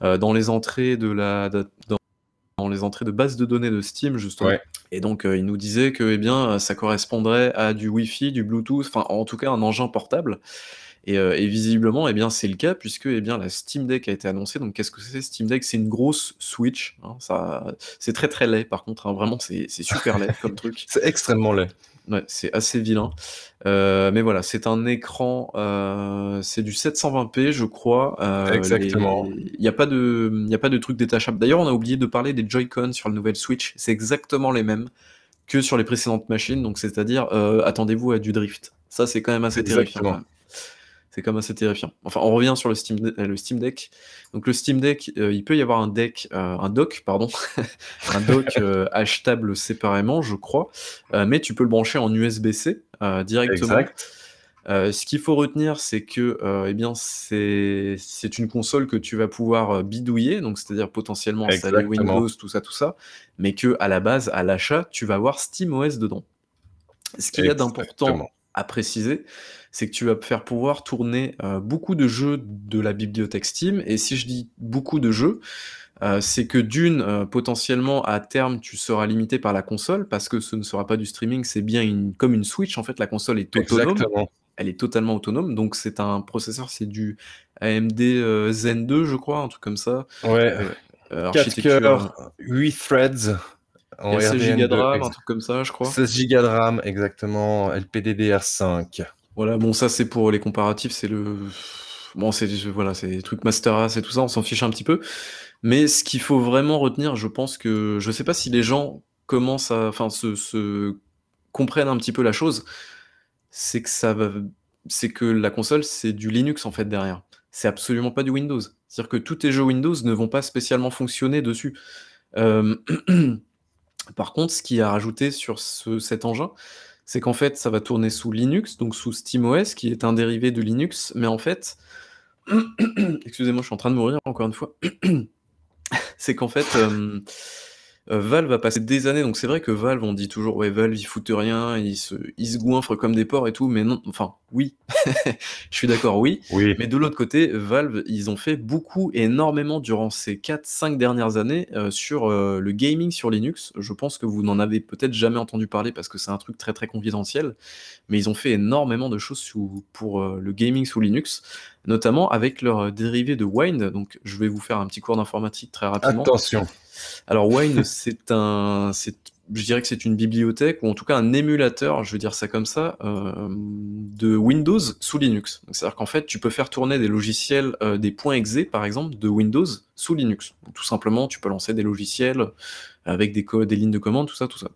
dans les entrées de la, dans, les entrées de base de données de Steam, justement. Et donc, il nous disait que, eh bien, ça correspondrait à du Wi-Fi, du Bluetooth, enfin, en tout cas, un engin portable. Euh, et, visiblement, eh bien, c'est le cas puisque eh bien, la Steam Deck a été annoncée. Donc, qu'est-ce que c'est Steam Deck? C'est une grosse Switch. Hein, ça, c'est très très laid. Par contre, hein, vraiment, c'est, super laid comme truc. C'est extrêmement laid. Ouais, c'est assez vilain. Euh, mais voilà, c'est un écran, euh, c'est du 720p, je crois. Exactement. Il n'y a pas de, il a pas de truc détachable. D'ailleurs, on a oublié de parler des Joy-Con sur la nouvelle Switch. C'est exactement les mêmes que sur les précédentes machines. Donc, c'est-à-dire, attendez-vous à du drift. Ça, c'est quand même assez terrifiant. C'est comme assez terrifiant. Enfin, on revient sur le Steam, euh, le Steam Deck. Donc le Steam Deck, euh, il peut y avoir un deck, euh, un dock, pardon, un dock achetable séparément, je crois, mais tu peux le brancher en USB-C directement. Exact. ce qu'il faut retenir, c'est que eh bien, c'est une console que tu vas pouvoir bidouiller, donc c'est-à-dire potentiellement installer Windows, tout ça, tout ça, mais que à la base, à l'achat, tu vas avoir SteamOS dedans. Ce qu'il y a d'important à préciser, c'est que tu vas faire pouvoir tourner euh, beaucoup de jeux de la bibliothèque Steam. Et si je dis beaucoup de jeux, euh, c'est que d'une, euh, potentiellement à terme, tu seras limité par la console parce que ce ne sera pas du streaming, c'est bien une, comme une Switch. En fait, la console est autonome. Elle est totalement autonome. Donc, c'est un processeur, c'est du AMD Zen 2, je crois, un truc comme ça. Ouais. 4 cœurs, 8 threads. En 16 Go de RAM, un truc comme ça, je crois. 16 Go de RAM, exactement. LPDDR5. Voilà, bon, ça c'est pour les comparatifs, c'est le. Bon, c'est voilà, c'est des trucs Master Race et tout ça, on s'en fiche un petit peu. Mais ce qu'il faut vraiment retenir, je pense que je sais pas si les gens commencent à, enfin, se, comprennent un petit peu la chose, c'est que ça va, c'est que la console c'est du Linux en fait derrière. C'est absolument pas du Windows. C'est-à-dire que tous tes jeux Windows ne vont pas spécialement fonctionner dessus. Euh, par contre, ce qui a rajouté sur cet engin, c'est qu'en fait, ça va tourner sous Linux, donc sous SteamOS, qui est un dérivé de Linux, mais en fait, excusez-moi, je suis en train de mourir encore une fois. c'est qu'en fait, euh, Valve va passer des années, donc c'est vrai que Valve, on dit toujours, ouais, Valve, ils foutent rien, ils se, ils se goinfrent comme des porcs et tout, mais non, enfin, oui, je suis d'accord, oui, Oui. mais de l'autre côté, Valve, ils ont fait beaucoup, énormément durant ces 4-5 dernières années euh, sur euh, le gaming sur Linux. Je pense que vous n'en avez peut-être jamais entendu parler parce que c'est un truc très très confidentiel, mais ils ont fait énormément de choses sous- pour euh, le gaming sous Linux, notamment avec leur dérivé de Wine. Donc, je vais vous faire un petit cours d'informatique très rapidement. Attention. Alors Wine, c'est un, c'est, je dirais que c'est une bibliothèque ou en tout cas un émulateur, je veux dire ça comme ça, euh, de Windows sous Linux. C'est-à-dire qu'en fait, tu peux faire tourner des logiciels, euh, des points .exe par exemple, de Windows sous Linux. Tout simplement, tu peux lancer des logiciels avec des, des lignes de commande, tout ça, tout ça.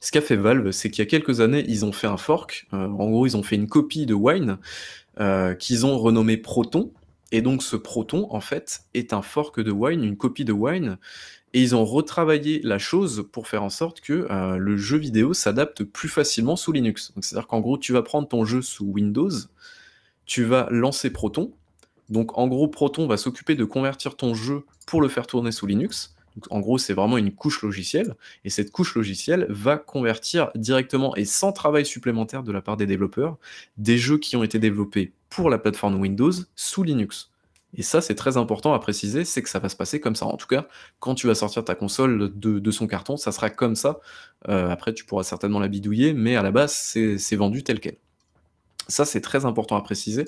Ce qu'a fait Valve, c'est qu'il y a quelques années, ils ont fait un fork. Euh, en gros, ils ont fait une copie de Wine qu'ils ont renommé Proton. Et donc, ce Proton, en fait, est un fork de Wine, une copie de Wine. Et ils ont retravaillé la chose pour faire en sorte que euh, le jeu vidéo s'adapte plus facilement sous Linux. C'est-à-dire qu'en gros, tu vas prendre ton jeu sous Windows, tu vas lancer Proton. Donc, en gros, Proton va s'occuper de convertir ton jeu pour le faire tourner sous Linux. En gros, c'est vraiment une couche logicielle. Et cette couche logicielle va convertir directement et sans travail supplémentaire de la part des développeurs des jeux qui ont été développés pour la plateforme Windows sous Linux. Et ça, c'est très important à préciser, c'est que ça va se passer comme ça. En tout cas, quand tu vas sortir ta console de, son carton, ça sera comme ça. Euh, après, tu pourras certainement la bidouiller, mais à la base, c'est vendu tel quel. Ça, c'est très important à préciser,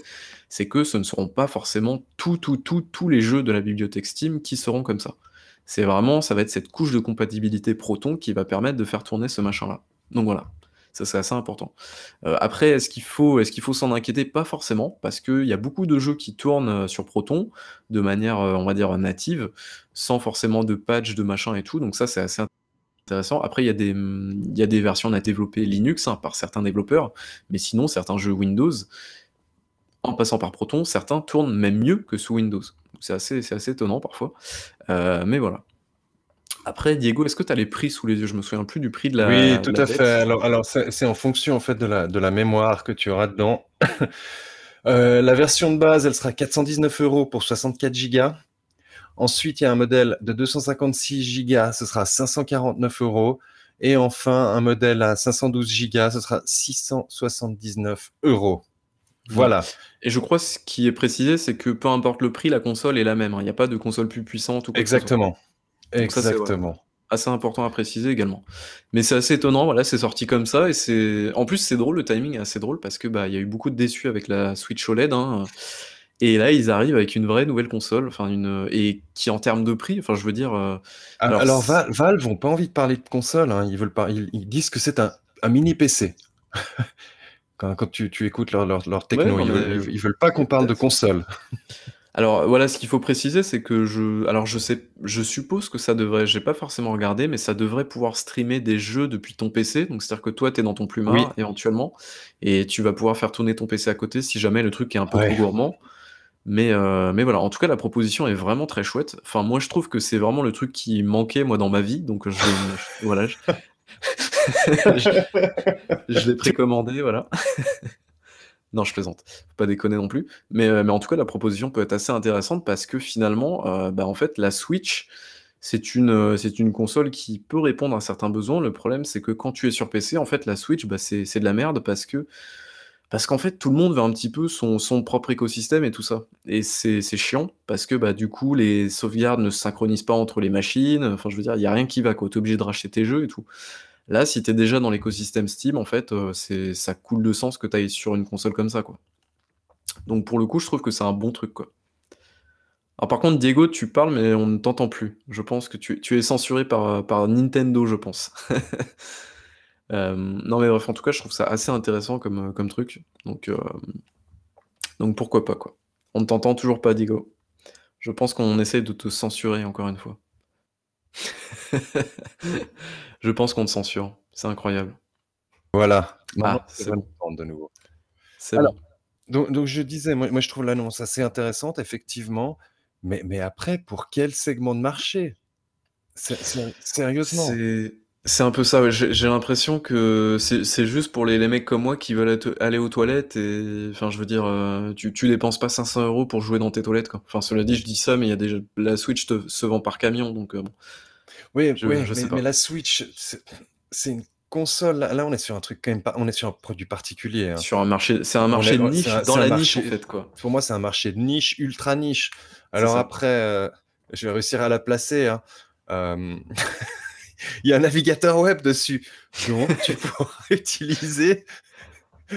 c'est que ce ne seront pas forcément tout, tous les jeux de la bibliothèque Steam qui seront comme ça. C'est vraiment, ça va être cette couche de compatibilité Proton qui va permettre de faire tourner ce machin-là. Donc voilà, ça c'est assez important. Euh, après, est-ce qu'il faut, est-ce qu'il faut s'en inquiéter? Pas forcément, parce qu'il y a beaucoup de jeux qui tournent euh, sur Proton de manière, euh, on va dire, native, sans forcément de patch, de machin et tout. Donc ça, c'est assez intéressant. Après, il y, a des, il y a des versions à développer Linux hein, par certains développeurs, mais sinon, certains jeux Windows, en passant par Proton, certains tournent même mieux que sous Windows. C'est assez, c'est assez étonnant parfois. Euh, mais voilà. Après, Diego, est-ce que tu as les prix sous les yeux? Je me souviens plus du prix de la. Oui, tout à bête. fait. Alors, alors c'est c'est en fonction en fait de la, de la mémoire que tu auras dedans. Euh, la version de base, elle sera 419 euros pour 64 gigas. Ensuite, il y a un modèle de 256 gigas, ce sera 549 euros. Et enfin, un modèle à 512 gigas, ce sera 679 euros. Voilà. Et je crois ce qui est précisé, c'est que peu importe le prix, la console est la même. hein. Il n'y a pas de console plus puissante ou. Exactement. Ça, Exactement. assez important à préciser également. Mais c'est assez étonnant, voilà, c'est sorti comme ça et c'est. En plus, c'est drôle, le timing est assez drôle parce que bah il y a eu beaucoup de déçus avec la Switch OLED. hein. Et là, ils arrivent avec une vraie nouvelle console, enfin une et qui en termes de prix, enfin je veux dire. euh, Alors, alors, Valve n'ont pas envie de parler de console. hein. Ils veulent pas. Ils, ils disent que c'est un, un mini PC. Quand, quand tu, tu écoutes leur, leur, leur ouais, techno, ils, veulent, ils, veulent pas qu'on parle de console. Alors voilà, ce qu'il faut préciser, c'est que je, alors je sais, je suppose que ça devrait, j'ai pas forcément regardé, mais ça devrait pouvoir streamer des jeux depuis ton PC. Donc c'est-à-dire que toi, t'es dans ton Oui. plumard éventuellement, et tu vas pouvoir faire tourner ton PC à côté si jamais le truc est un peu trop gourmand. Mais, euh, mais voilà, en tout cas, la proposition est vraiment très chouette. Enfin, moi, je trouve que c'est vraiment le truc qui manquait, moi, dans ma vie. Donc, je- voilà, je, je, l'ai précommandé, voilà. Non, je plaisante. Faut pas déconner non plus. Mais, euh, mais en tout cas, la proposition peut être assez intéressante parce que finalement, euh, bah, en fait, la Switch, c'est une, euh, une console qui peut répondre à certains besoins. Le problème, c'est que quand tu es sur PC, en fait, la Switch, bah, c'est, de la merde parce que parce qu'en fait, tout le monde veut un petit peu son, son propre écosystème et tout ça. Et c'est chiant parce que bah, du coup, les sauvegardes ne se synchronisent pas entre les machines. Enfin, je veux dire, il n'y a rien qui va, quoi. Tu obligé de racheter tes jeux et tout. Là, si tu es déjà dans l'écosystème Steam, en fait, euh, c'est, ça coule de sens que tu ailles sur une console comme ça. Donc pour le coup, je trouve que c'est un bon truc, quoi. Alors par contre, Diego, tu parles, mais on ne t'entend plus. Je pense que tu, es censuré par, Nintendo, je pense. Euh, non mais bref, en tout cas, je trouve ça assez intéressant comme, comme truc. Donc, euh, donc pourquoi pas, quoi. On ne t'entend toujours pas, Diego. Je pense qu'on essaie de te censurer encore une fois. Je pense qu'on te censure. C'est incroyable. Voilà. Ah, c'est bon. de nouveau. C'est bon. donc, donc je disais, moi, moi je trouve l'annonce assez intéressante, effectivement. Mais, mais après, pour quel segment de marché? Sérieusement. C'est C'est un peu ça, j'ai l'impression que c'est juste pour les, les, mecs comme moi qui veulent aller aux toilettes et enfin je veux dire euh, tu, tu dépenses pas 500 euros pour jouer dans tes toilettes quoi. Enfin cela dit je dis ça mais il y a déjà la Switch te, se vend par camion donc euh, bon. Oui, je, mais, mais, la Switch c'est une console là on est sur un truc quand même pas on est sur un produit particulier. Hein. Sur un marché c'est un marché de niche dans la niche en fait quoi. Pour moi c'est un marché de niche ultra niche. Alors après euh, je vais réussir à la placer. Hein. il y a un navigateur web dessus. Donc, tu pourras utiliser,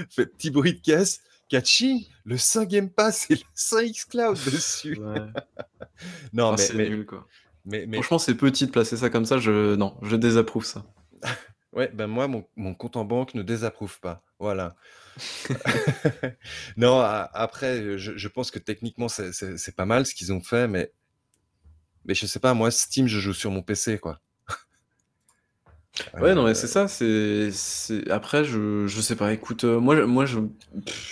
fait petit bruit de caisse, Catchy, le 5 Game Pass et le 5 Cloud dessus. non, ah, mais, mais, nul, quoi. Mais, Franchement, c'est petit de placer ça comme ça. Je... Non, je désapprouve ça. ouais, ben moi, mon, mon, compte en banque ne désapprouve pas. Voilà. non, après, je, je, pense que techniquement, c'est pas mal ce qu'ils ont fait, mais, mais je sais pas, moi, Steam, je joue sur mon PC, quoi. Ouais, non, mais c'est ça, c'est après je je sais pas, écoute, euh, moi moi je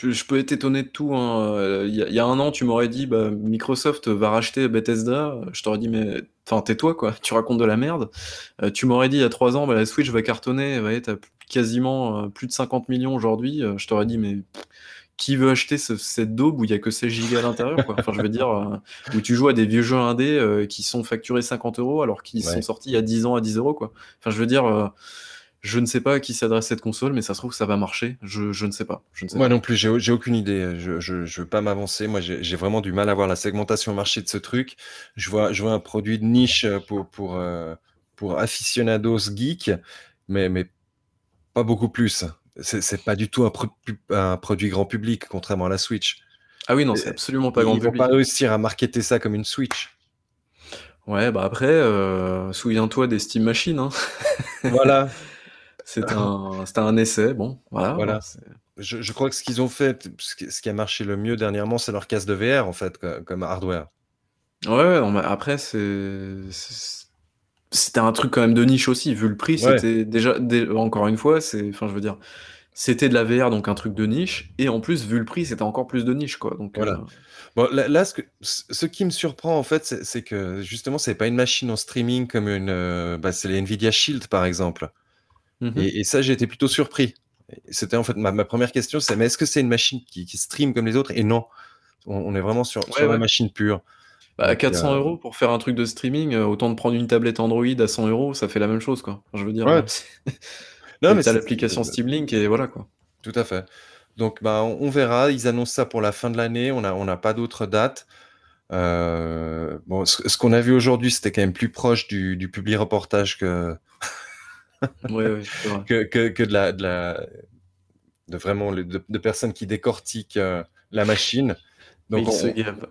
je peux être étonné de tout, hein, euh, il y a un an, tu m'aurais dit: «Bah, Microsoft va racheter Bethesda», je t'aurais dit: «Mais enfin, tais-toi quoi, tu racontes de la merde». Euh, tu m'aurais dit il y a 3 ans: «Bah, la Switch va cartonner, ouais, tu quasiment, plus de 50 millions aujourd'hui», je t'aurais dit: «Mais qui veut acheter cette daube où il y a que 16 gigas à l'intérieur Enfin, je veux dire, euh, où tu joues à des vieux jeux indés euh, qui sont facturés 50 euros alors qu'ils sont sortis il y a 10 ans à 10 euros, quoi. Enfin, je veux dire, euh, je ne sais pas à qui s'adresse cette console, mais ça se trouve que ça va marcher. Je, je ne sais pas. Je ne sais Moi non plus, j'ai aucune idée. Je, je veux pas m'avancer. Moi, j'ai vraiment du mal à voir la segmentation marché de ce truc. Je vois, je vois un produit de niche pour, pour, pour aficionados geeks, mais, mais pas beaucoup plus c'est pas du tout un, produit grand public, contrairement à la Switch. Ah oui, non, c'est absolument pas grand public. Ils vont pas réussir à marketer ça comme une Switch. Ouais, bah après, euh, souviens-toi des Steam Machines. Hein. Voilà. C'était un, un, essai, bon, voilà. voilà. Je, crois que ce qu'ils ont fait, ce qui a marché le mieux dernièrement, c'est leur casque de VR, en fait, comme, hardware. Ouais, ouais après, c'est c'était un truc quand même de niche aussi, vu le prix, c'était déjà, encore une fois, c'est, enfin, je veux dire, c'était de la VR, donc un truc de niche, et en plus, vu le prix, c'était encore plus de niche, quoi. Donc, voilà. Euh, bon, là, ce, que, ce, qui me surprend, en fait, c'est que justement, c'est pas une machine en streaming comme une, euh, bah, c'est les Nvidia Shield, par exemple. Mmh et, ça, j'ai été plutôt surpris. C'était en fait ma, première question, c'est mais est-ce que c'est une machine qui, stream comme les autres? Et non, on, est vraiment sur, sur la machine pure. Bah, 400 euh, euros pour faire un truc de streaming, euh, autant de prendre une tablette Android à 100 euros, ça fait la même chose, quoi. Je veux dire, ouais. non, mais c'est l'application Steam Link et voilà, quoi. Tout à fait. Donc, bah, on, verra. Ils annoncent ça pour la fin de l'année. On n'a on a pas d'autres dates. Euh, bon, ce, qu'on a vu aujourd'hui, c'était quand même plus proche du, du public reportage que... que, que, que, de la, de la, de vraiment de, de personnes qui décortiquent la machine. Donc se gave.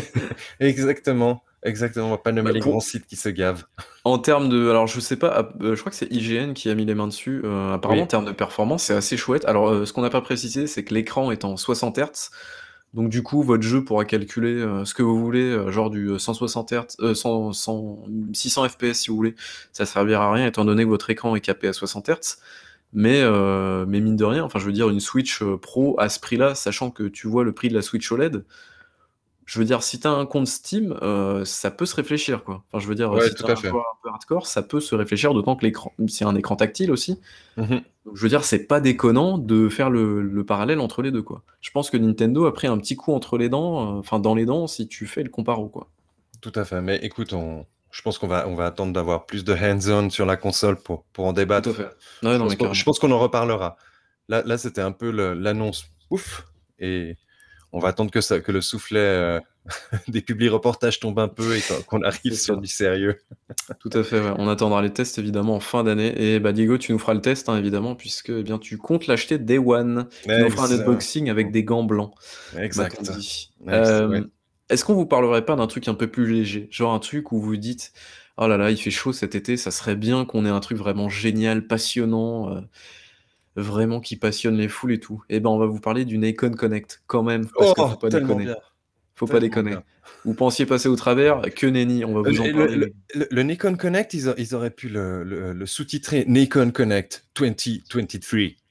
exactement, exactement. On va pas nommer bah, les grands sites qui se gavent. En termes de, alors je sais pas, euh, je crois que c'est IGN qui a mis les mains dessus. Euh, apparemment, en termes de performance, c'est assez chouette. Alors, euh, ce qu'on n'a pas précisé, c'est que l'écran est en 60 Hz. Donc du coup, votre jeu pourra calculer ce que vous voulez, genre du 160 Hz, 100, 600 FPS si vous voulez. Ça servira à rien étant donné que votre écran est capé à 60 Hz. Mais, euh, mais mine de rien, enfin, je veux dire, une Switch euh, Pro à ce prix-là, sachant que tu vois le prix de la Switch OLED, je veux dire, si tu as un compte Steam, euh, ça peut se réfléchir, quoi. Enfin, je veux dire, si tu un peu hardcore, ça peut se réfléchir, d'autant que l'écran, c'est un écran tactile aussi. Mmh Donc, je veux dire, c'est pas déconnant de faire le, le, parallèle entre les deux, quoi. Je pense que Nintendo a pris un petit coup entre les dents, enfin, dans les dents, si tu fais le comparo, quoi. Tout à fait. Mais écoute, on, je pense qu'on va, on va attendre d'avoir plus de hands-on sur la console pour, pour en débattre. je, pense qu'on en reparlera. Là, là c'était un peu l'annonce. Ouf Et on va attendre que, ça, que le soufflet euh, des publics reportages tombe un peu et qu'on arrive sur du sérieux. Tout à fait. On attendra les tests évidemment en fin d'année. Et bah, Diego, tu nous feras le test hein, évidemment, puisque eh bien, tu comptes l'acheter Day One. Tu nous feras un unboxing avec des gants blancs. Exact. Est-ce qu'on vous parlerait pas d'un truc un peu plus léger? Genre un truc où vous dites: «Oh là là, il fait chaud cet été, ça serait bien qu'on ait un truc vraiment génial, passionnant, euh, vraiment qui passionne les foules et tout». Eh ben, on va vous parler du Nikon Connect quand même, parce qu'il faut pas déconner. Faut pas déconner. Vous pensiez passer au travers, que nenni, on va vous en parler. Le, Nikon Connect, ils, auraient pu le, sous-titrer Nikon Connect 2023.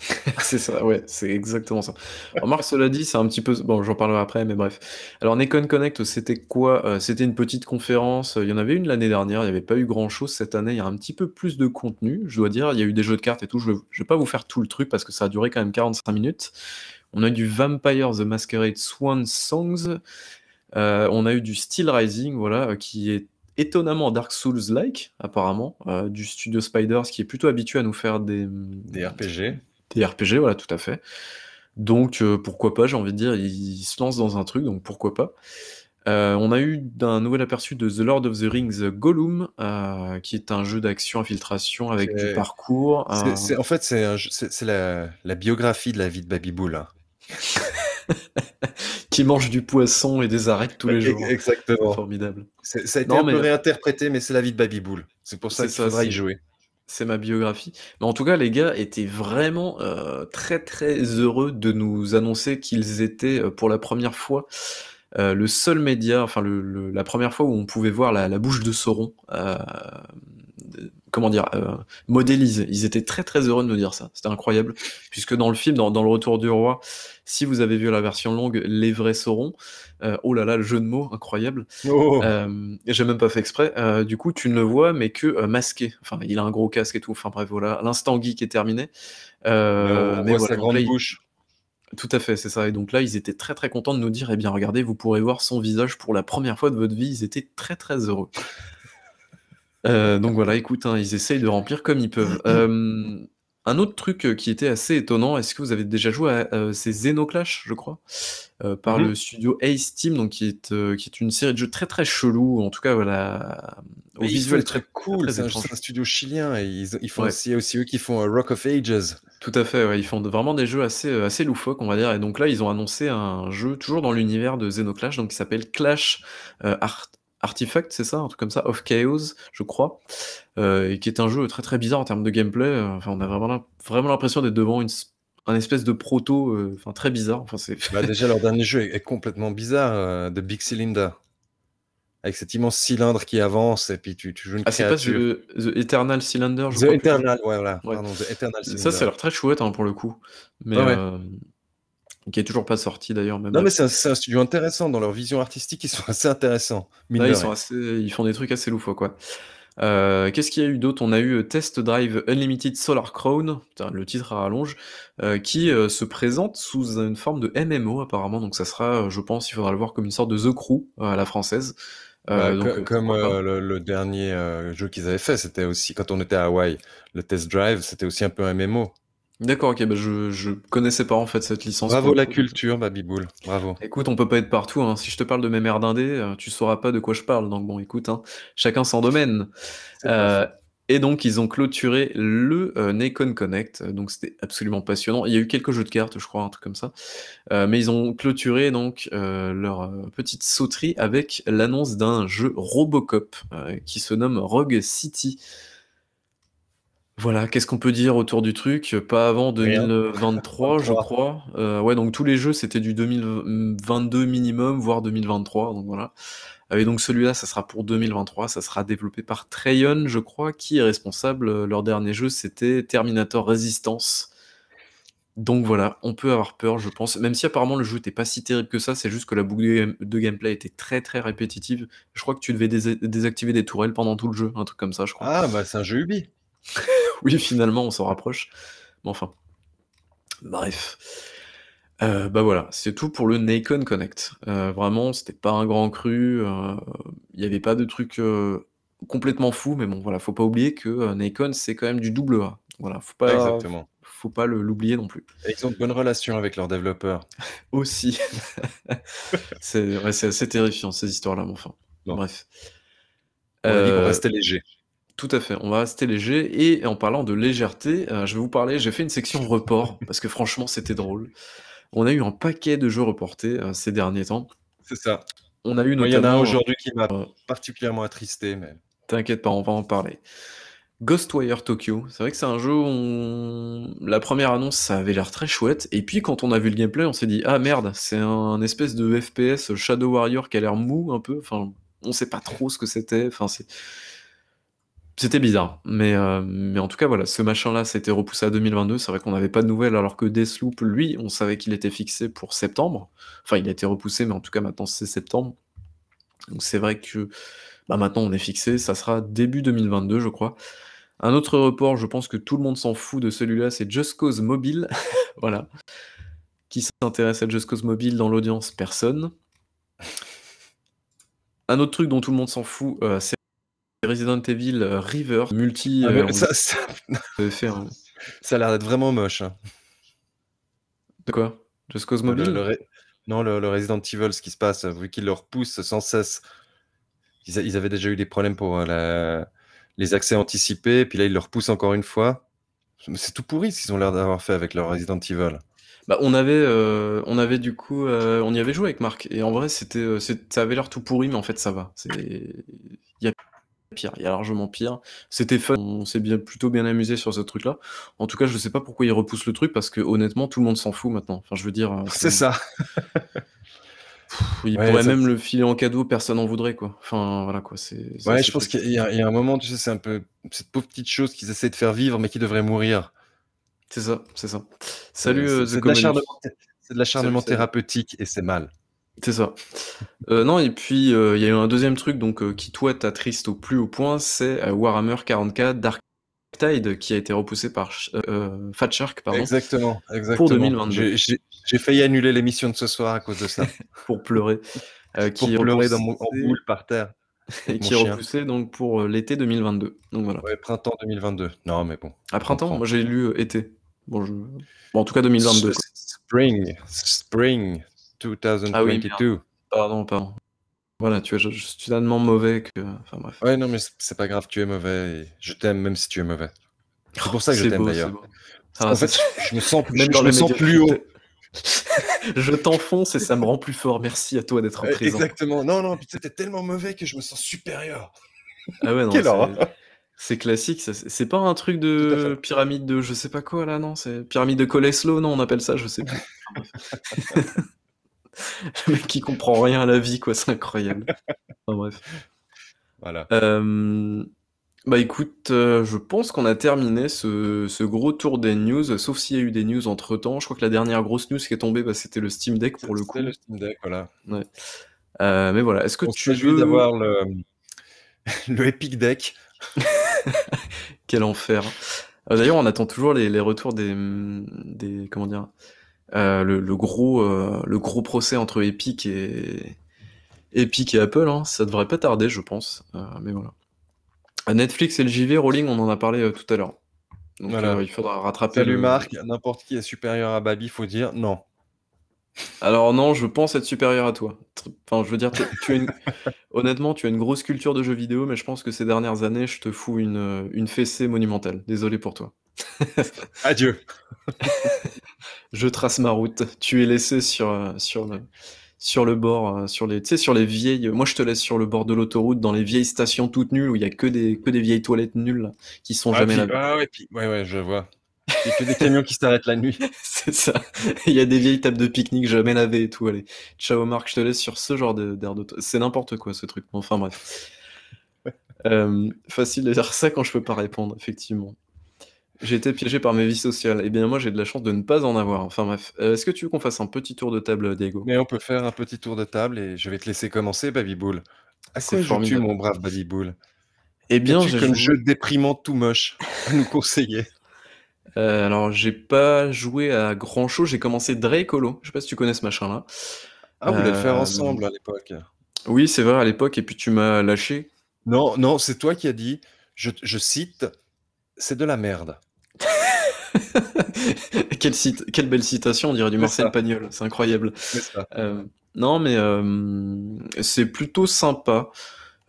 c'est ça, ouais, c'est exactement ça. Remarque, cela dit, c'est un petit peu. Bon, j'en parlerai après, mais bref. Alors, Nikon Connect, c'était quoi euh, C'était une petite conférence. Il y en avait une l'année dernière. Il n'y avait pas eu grand chose cette année. Il y a un petit peu plus de contenu, je dois dire. Il y a eu des jeux de cartes et tout. Je ne vais pas vous faire tout le truc parce que ça a duré quand même 45 minutes. On a eu du Vampire the Masquerade Swan Songs. Euh, on a eu du Steel Rising, voilà, qui est étonnamment Dark Souls-like, apparemment, euh, du studio Spiders, qui est plutôt habitué à nous faire des, des RPG. Des RPG, voilà, tout à fait. Donc, euh, pourquoi pas, j'ai envie de dire, il, se lance dans un truc, donc pourquoi pas. Euh, on a eu un nouvel aperçu de The Lord of the Rings Gollum, qui est un jeu d'action infiltration avec du parcours. en fait, c'est la, la, biographie de la vie de Baby hein. qui mange du poisson et des arêtes tous les jours. Exactement. Formidable. Ça a été un peu réinterprété, mais c'est la vie de Baby Bull. C'est pour ça qu'il faudra y jouer. C'est ma biographie. Mais en tout cas, les gars étaient vraiment euh, très très heureux de nous annoncer qu'ils étaient euh, pour la première fois euh, le seul média, enfin le, la première fois où on pouvait voir la, bouche de Sauron comment dire, euh, modélisé. Ils étaient très très heureux de nous dire ça. C'était incroyable, puisque dans le film, dans, le Retour du Roi, si vous avez vu la version longue, les vrais sauront. Euh, oh là là, le jeu de mots, incroyable. Oh. Euh, J'ai même pas fait exprès. Euh, du coup, tu ne le vois, mais que masqué. Enfin, il a un gros casque et tout. Enfin bref, voilà. L'instant geek est terminé. on mais voit sa grande bouche. Tout à fait, c'est ça. Et donc là, ils étaient très très contents de nous dire, eh bien regardez, vous pourrez voir son visage pour la première fois de votre vie. Ils étaient très très heureux. Euh, donc voilà, écoute, hein, ils essayent de remplir comme ils peuvent. Euh, un autre truc euh, qui était assez étonnant, est-ce que vous avez déjà joué à ces Xenoclash, je crois, par mmh le studio Ace Team, donc qui est, qui est une série de jeux très très chelou, en tout cas voilà, au visuel très cool. C'est un, studio chilien et ils, font aussi, aussi eux qui font Rock of Ages. Tout à fait, ouais, ils font vraiment des jeux assez assez loufoques, on va dire. Et donc là, ils ont annoncé un jeu toujours dans l'univers de Xenoclash, donc qui s'appelle Clash Art Artifact, c'est ça, un truc comme ça, of Chaos, je crois, euh, et qui est un jeu très très bizarre en termes de gameplay. Euh, enfin, on a vraiment, vraiment l'impression d'être devant une, un espèce de proto, euh, enfin très bizarre. Enfin, c'est... Bah, déjà, leur dernier jeu est, complètement bizarre, de Big Cylinder. Avec cet immense cylindre qui avance et puis tu, tu joues une ah, créature. c'est pas The, Eternal Cylinder, je The Eternal, ouais, voilà. Pardon, The Eternal Cylinder. Ça, ça a l'air très chouette hein, pour le coup. Mais, qui est toujours pas sorti d'ailleurs. Non, mais c'est un, studio intéressant dans leur vision artistique, ils sont assez intéressants. ils, sont assez, ils font des trucs assez loufoques, quoi. Euh, Qu'est-ce qu'il y a eu d'autre? On a eu Test Drive Unlimited Solar Crown, le titre à rallonge, euh, qui euh, se présente sous une forme de MMO apparemment. Donc ça sera, je pense, il faudra le voir comme une sorte de The Crew à la française. Bah, donc, comme le, le, dernier jeu qu'ils avaient fait, c'était aussi quand on était à Hawaï, le Test Drive, c'était aussi un peu un MMO. D'accord, ok, bah je, je connaissais pas en fait cette licence. Bravo la culture, Babiboul, bravo. Écoute, on peut pas être partout, hein. si je te parle de mes mères d'indé, euh, tu sauras pas de quoi je parle, donc bon, écoute, hein, chacun son domaine. Euh, et donc, ils ont clôturé le euh, Nikon Connect, donc c'était absolument passionnant. Il y a eu quelques jeux de cartes, je crois, un truc comme ça. mais ils ont clôturé donc leur petite sauterie avec l'annonce d'un jeu Robocop qui se nomme Rogue City. Voilà, qu'est-ce qu'on peut dire autour du truc? Pas avant 2023, je crois. Euh, ouais, donc tous les jeux, c'était du 2022 minimum, voire 2023, donc voilà. Et donc celui-là, ça sera pour 2023, ça sera développé par Trayon, je crois, qui est responsable. Euh, leur dernier jeu, c'était Terminator Resistance. Donc voilà, on peut avoir peur, je pense. Même si apparemment le jeu n'était pas si terrible que ça, c'est juste que la boucle de gameplay était très très répétitive. Je crois que tu devais désactiver des tourelles pendant tout le jeu, un truc comme ça, je crois. Ah, bah c'est un jeu Ubi. oui, finalement, on s'en rapproche. Mais enfin. Bref. Euh, bah voilà, c'est tout pour le Nikon Connect. Euh, vraiment, c'était pas un grand cru. Euh, il n'y avait pas de trucs complètement fous, mais bon, voilà, faut pas oublier que Nikon, c'est quand même du double A. Voilà, faut pas, Exactement. faut pas l'oublier non plus. ils ont de bonnes relations avec leurs développeurs. Aussi. c'est assez terrifiant ces histoires-là, mais enfin. Bref. On dire rester léger. Tout à fait, on va rester léger. Et en parlant de légèreté, euh, je vais vous parler, j'ai fait une section report, parce que franchement c'était drôle. On a eu un paquet de jeux reportés euh, ces derniers temps. C'est ça. On a eu notamment... Il y en a un aujourd'hui qui m'a euh, particulièrement attristé, mais... T'inquiète pas, on va en parler. Ghostwire Tokyo, c'est vrai que c'est un jeu où la première annonce ça avait l'air très chouette, et puis quand on a vu le gameplay on s'est dit ah merde, c'est un espèce de FPS Shadow Warrior qui a l'air mou un peu, enfin on sait pas trop ce que c'était, enfin c'est C'était bizarre, mais, euh, mais en tout cas, voilà, ce machin-là, c'était repoussé à 2022. C'est vrai qu'on n'avait pas de nouvelles, alors que Deathloop, lui, on savait qu'il était fixé pour septembre. Enfin, il a été repoussé, mais en tout cas, maintenant, c'est septembre. Donc c'est vrai que bah, maintenant, on est fixé, ça sera début 2022, je crois. Un autre report, je pense que tout le monde s'en fout de celui-là, c'est Just Cause Mobile. voilà. Qui s'intéresse à Just Cause Mobile dans l'audience Personne. Un autre truc dont tout le monde s'en fout, euh, c'est Resident Evil euh, River multi. Ah, euh, mais on- ça, a l'air d'être vraiment moche. hein. De quoi? Just Cause Mobile? le Non, le, le Resident Evil, ce qui se passe, vu qu'ils le repoussent sans cesse. Ils, a- ils avaient déjà eu des problèmes pour euh, la- les accès anticipés, puis là, ils le repoussent encore une fois. C'est tout pourri ce qu'ils ont l'air d'avoir fait avec leur Resident Evil. Bah, on avait, euh, on avait du coup, euh, on y avait joué avec Marc, et en vrai, c'était, ça avait l'air tout pourri, mais en fait, ça va. Il y a pire, il y a largement pire. C'était fun, on s'est bien, plutôt bien amusé sur ce truc-là. En tout cas, je sais pas pourquoi ils repoussent le truc, parce que honnêtement, tout le monde s'en fout maintenant. Enfin, je veux dire, euh, C'est ça. Ouais, pourraient ça- même le filer en cadeau, personne n'en voudrait, quoi. Enfin, voilà, quoi. C'est, Ouais, assez je pense qu'il y, a il y a un moment, tu sais, c'est un peu cette pauvre petite chose qu'ils essaient de faire vivre, mais qui devrait mourir. C'est ça, c'est ça. Salut, C'est- euh, c'est de l'acharnement thérapeutique et c'est mal. C'est ça. Euh, non, et puis euh, il y a eu un deuxième truc donc euh, qui toi t'attriste au plus haut point, c'est Warhammer 40k Dark Tide qui a été repoussé par Fat Shark pardon, Exactement, exactement. 2022. J'ai- failli annuler l'émission de ce soir à cause de ça. pour pleurer, Pour qui est pleurer dans mon, en repoussé- boule par terre. et qui est repoussé donc pour l'été 2022. Donc voilà. Ouais, printemps 2022. Non, mais bon. À printemps, comprends. moi j'ai lu été. Bon, je... bon, en tout cas 2022. quoi. Spring. Spring 2022. Pardon, pardon. Voilà, tu je, je suis tellement mauvais que. Enfin bref. Ouais, non, mais c'est- pas grave, tu es mauvais. et je t'aime même si tu es mauvais. C'est pour ça que je C'est t'aime d'ailleurs. beau. En Ah, fait, je me sens, Même je, dans je la me sens plus haut. je t'enfonce et ça me rend plus fort. Merci à toi d'être présent. Exactement. Non, non, t'es tellement mauvais que je me sens supérieur. Ah ouais, non, Quelle c'est- horreur. c'est classique. C'est pas un truc de pyramide de je sais pas quoi là, non C'est pyramide de Coleslo, non On appelle ça, je sais plus. Le mec qui comprend rien à la vie, quoi, c'est incroyable. Enfin, bref. Voilà. Euh, Bah écoute, euh, je pense qu'on a terminé ce, ce gros tour des news, sauf s'il y a eu des news entre temps. Je crois que la dernière grosse news qui est tombée, bah, c'était le Steam Deck pour le coup. C'est le Steam Deck, voilà. Euh, mais voilà, est-ce que On tu veux. d'avoir le, le Epic Deck. Quel enfer. D'ailleurs, on attend toujours les, les retours des, des comment dire, euh, le, le gros, euh, le gros procès entre Epic et Epic et Apple. Hein, ça devrait pas tarder, je pense. Euh, mais voilà. À Netflix et le JV Rolling, on en a parlé tout à l'heure. Donc Voilà. il faudra rattraper. Salut le- Marc, n'importe qui est supérieur à Babi, faut dire non. Alors non, je pense être supérieur à toi. Enfin, je veux dire, t'es- tu as une... honnêtement, tu as une grosse culture de jeux vidéo, mais je pense que ces dernières années, je te fous une, une fessée monumentale. Désolé pour toi. Adieu. Je trace ma route. Tu es laissé sur, euh, sur, le, sur le bord, euh, sur les, tu sais, sur les vieilles. Moi, je te laisse sur le bord de l'autoroute, dans les vieilles stations toutes nulles où il y a que des, que des vieilles toilettes nulles là, qui sont Ah, jamais puis- là. ah ouais, puis- ouais, ouais, je vois. Il y a que des camions qui s'arrêtent la nuit. C'est ça. Il y a des vieilles tables de pique-nique jamais lavées et tout. Allez, ciao Marc, je te laisse sur ce genre d'air de. C'est n'importe quoi ce truc. Enfin bref. Euh, facile de dire ça quand je peux pas répondre, effectivement. J'ai été piégé par mes vies sociales. Eh bien, moi, j'ai de la chance de ne pas en avoir. Enfin bref. Euh, Est-ce que tu veux qu'on fasse un petit tour de table, Diego? Mais on peut faire un petit tour de table et je vais te laisser commencer, Baby Bull. À C'est quoi joues-tu, formidable. mon brave Baby Bull Eh bien, Qu'as-tu j'ai comme joué- jeu déprimant tout moche à nous conseiller? Euh, alors, j'ai pas joué à grand chose. J'ai commencé Drake Holo. Je sais pas si tu connais ce machin-là. Ah, vous voulez le faire Euh, ensemble à l'époque Oui, c'est vrai à l'époque. Et puis tu m'as lâché. Non, non, c'est toi qui as dit, je, je cite, c'est de la merde. quelle, cite- quelle belle citation, on dirait du Marcel. Pagnol. C'est incroyable. Ça. Euh, non, mais euh, c'est plutôt sympa.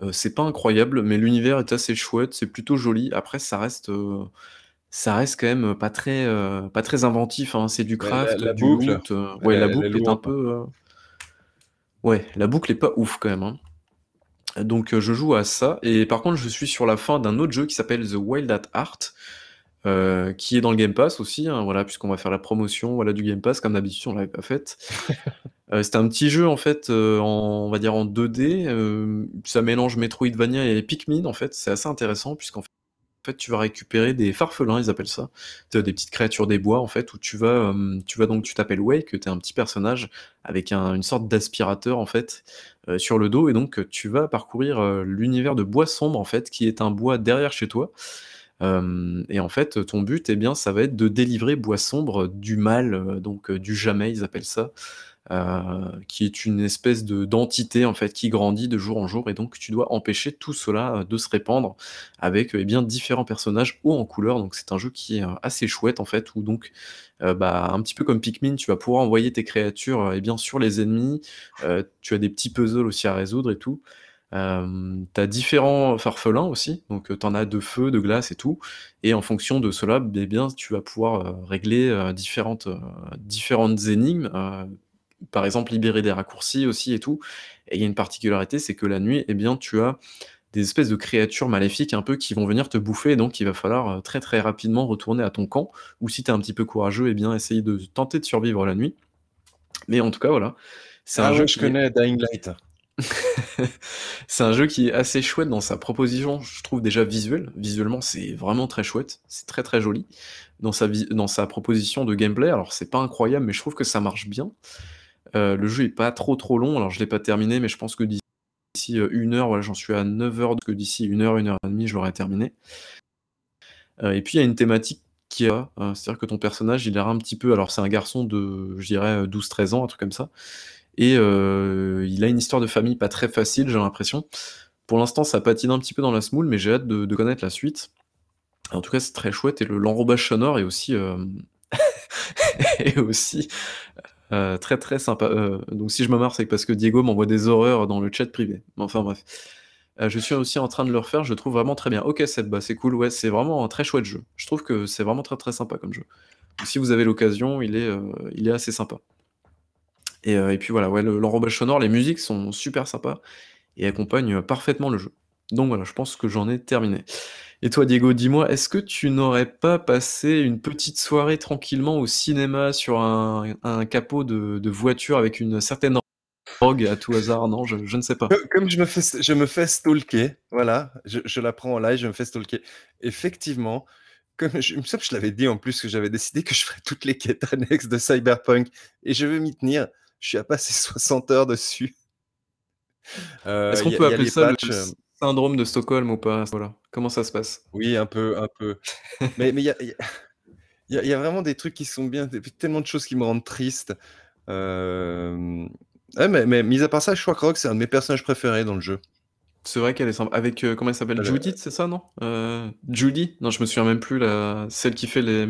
Euh, c'est pas incroyable, mais l'univers est assez chouette. C'est plutôt joli. Après, ça reste, ça reste quand même pas très, pas très inventif. hein. C'est du craft, la- la du boucle, loot. ouais, la boucle est, un peu. Ouais, la boucle est pas ouf quand même. hein. Donc, je joue à ça. Et par contre, je suis sur la fin d'un autre jeu qui s'appelle The Wild at Heart. Euh, qui est dans le Game Pass aussi, hein, voilà, puisqu'on va faire la promotion voilà, du Game Pass, comme d'habitude, on l'avait pas faite. Euh, c'était un petit jeu en fait, euh, en, on va dire en 2D. euh, ça mélange Metroidvania et Pikmin en fait. C'est assez intéressant puisqu'en fait, tu vas récupérer des farfelins, ils appellent ça. Des petites créatures des bois, en fait, où tu vas, euh, tu vas donc, tu t'appelles Wake, tu es un petit personnage avec une sorte d'aspirateur, en fait, euh, sur le dos, et donc tu vas parcourir euh, l'univers de bois sombre, en fait, qui est un bois derrière chez toi. Et en fait, ton but, eh bien, ça va être de délivrer bois sombre du mal, donc du jamais, ils appellent ça. Euh, qui est une espèce de d'entité en fait qui grandit de jour en jour. Et donc tu dois empêcher tout cela euh, de se répandre avec eh bien différents personnages hauts en couleur. Donc c'est un jeu qui est euh, assez chouette en fait où donc bah, un petit peu comme Pikmin tu vas pouvoir envoyer tes créatures eh bien sur les ennemis. Tu as des petits puzzles aussi à résoudre et tout euh, tu as différents farfelins aussi, donc tu en as de feu, de glace et tout, et en fonction de cela, eh bien, tu vas pouvoir régler différentes, différentes énigmes par exemple libérer des raccourcis aussi et tout. Et il y a une particularité, c'est que la nuit, eh bien, tu as des espèces de créatures maléfiques un peu qui vont venir te bouffer, donc il va falloir euh, très très rapidement retourner à ton camp, ou si tu es un petit peu courageux, eh bien essayer de tenter de survivre la nuit. Mais en tout cas, voilà. C'est un ah jeu que je connais, Dying Light. c'est un jeu qui est assez chouette dans sa proposition, je trouve déjà visuel. Visuellement, c'est vraiment très chouette, c'est très très joli. Dans sa, proposition de gameplay, alors c'est pas incroyable, mais je trouve que ça marche bien. Euh, le jeu est pas trop trop long, alors je l'ai pas terminé, mais je pense que d'ici euh, une heure, voilà, j'en suis à 9 heures, que d'ici une heure, une heure et demie, je l'aurai terminé. Euh, et puis il y a une thématique qui est, c'est-à-dire que ton personnage, il a un petit peu, alors c'est un garçon de, je dirais, 12-13 ans, un truc comme ça, et il a une histoire de famille pas très facile, j'ai l'impression. Pour l'instant, ça patine un petit peu dans la smoule, mais j'ai hâte de, connaître la suite. En tout cas, c'est très chouette, et le l'enrobage sonore est aussi, est aussi euh, très très sympa. Euh, donc si je me marre, c'est parce que Diego m'envoie des horreurs dans le chat privé. Enfin bref. Euh, je suis aussi en train de le refaire, je le trouve vraiment très bien. Ok, c'est bah, c'est cool, ouais, c'est vraiment un très chouette jeu. Je trouve que c'est vraiment très très sympa comme jeu. si vous avez l'occasion, il, est il est assez sympa. Et, et puis voilà, ouais, l'enrobage sonore, les musiques sont super sympas et accompagnent parfaitement le jeu. Donc voilà, je pense que j'en ai terminé. Et toi, Diego, dis-moi, est-ce que tu n'aurais pas passé une petite soirée tranquillement au cinéma sur un, capot de, voiture avec une certaine drogue à tout hasard? Non, je, ne sais pas. Comme je me fais, je me fais stalker, voilà, je, la prends en live, je me fais stalker. Effectivement, comme je, me je l'avais dit en plus que j'avais décidé que je ferais toutes les quêtes annexes de Cyberpunk et je vais m'y tenir. Je suis à passer 60 heures dessus. Est-ce qu'on peut appeler ça syndrome de Stockholm ou pas voilà. Comment ça se passe? Oui, un peu, un peu. mais il y, a, y, a, vraiment des trucs qui sont bien, tellement de choses qui me rendent triste. Euh... mais, mais mis à part ça, je crois que Rock, c'est un de mes personnages préférés dans le jeu. C'est vrai qu'elle est sympa. Avec, euh, comment elle s'appelle? Judith, c'est ça, non? Euh, Judy Non, je me souviens même plus, la... celle qui fait les...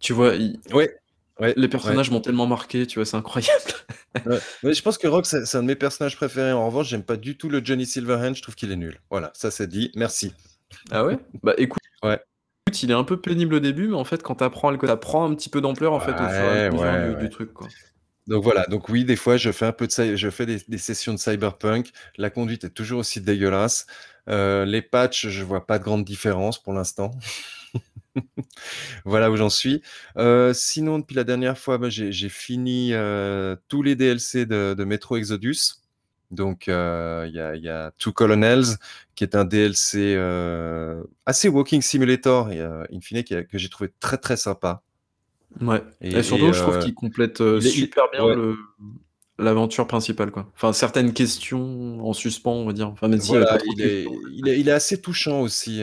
Tu vois, ouais. Ouais, les personnages m'ont tellement marqué, tu vois, c'est incroyable. ouais. je pense que Rock, c'est un de mes personnages préférés. En revanche, j'aime pas du tout le Johnny Silverhand, je trouve qu'il est nul. Voilà, ça c'est dit. Merci. Ah ouais? Bah écoute, ouais. il est un peu pénible au début, mais en fait, quand t'apprends, apprends un petit peu d'ampleur en fait au fur et à mesure du, truc. Quoi. Donc voilà, donc oui, des fois, je fais un peu de je fais des, sessions de cyberpunk. La conduite est toujours aussi dégueulasse. Euh, les patchs, je vois pas de grande différence pour l'instant. Voilà où j'en suis. Euh, sinon, depuis la dernière fois, bah, j'ai fini euh, tous les DLC de, Metro Exodus. Donc, euh, il y, a, Two Colonels, qui est un DLC assez Walking Simulator, et, in fine, que j'ai trouvé très très sympa. Ouais. Et, surtout, je trouve qu'il complète super bien l'aventure principale quoi. Enfin certaines questions en suspens on va dire. Enfin il, est, il, est, assez touchant aussi.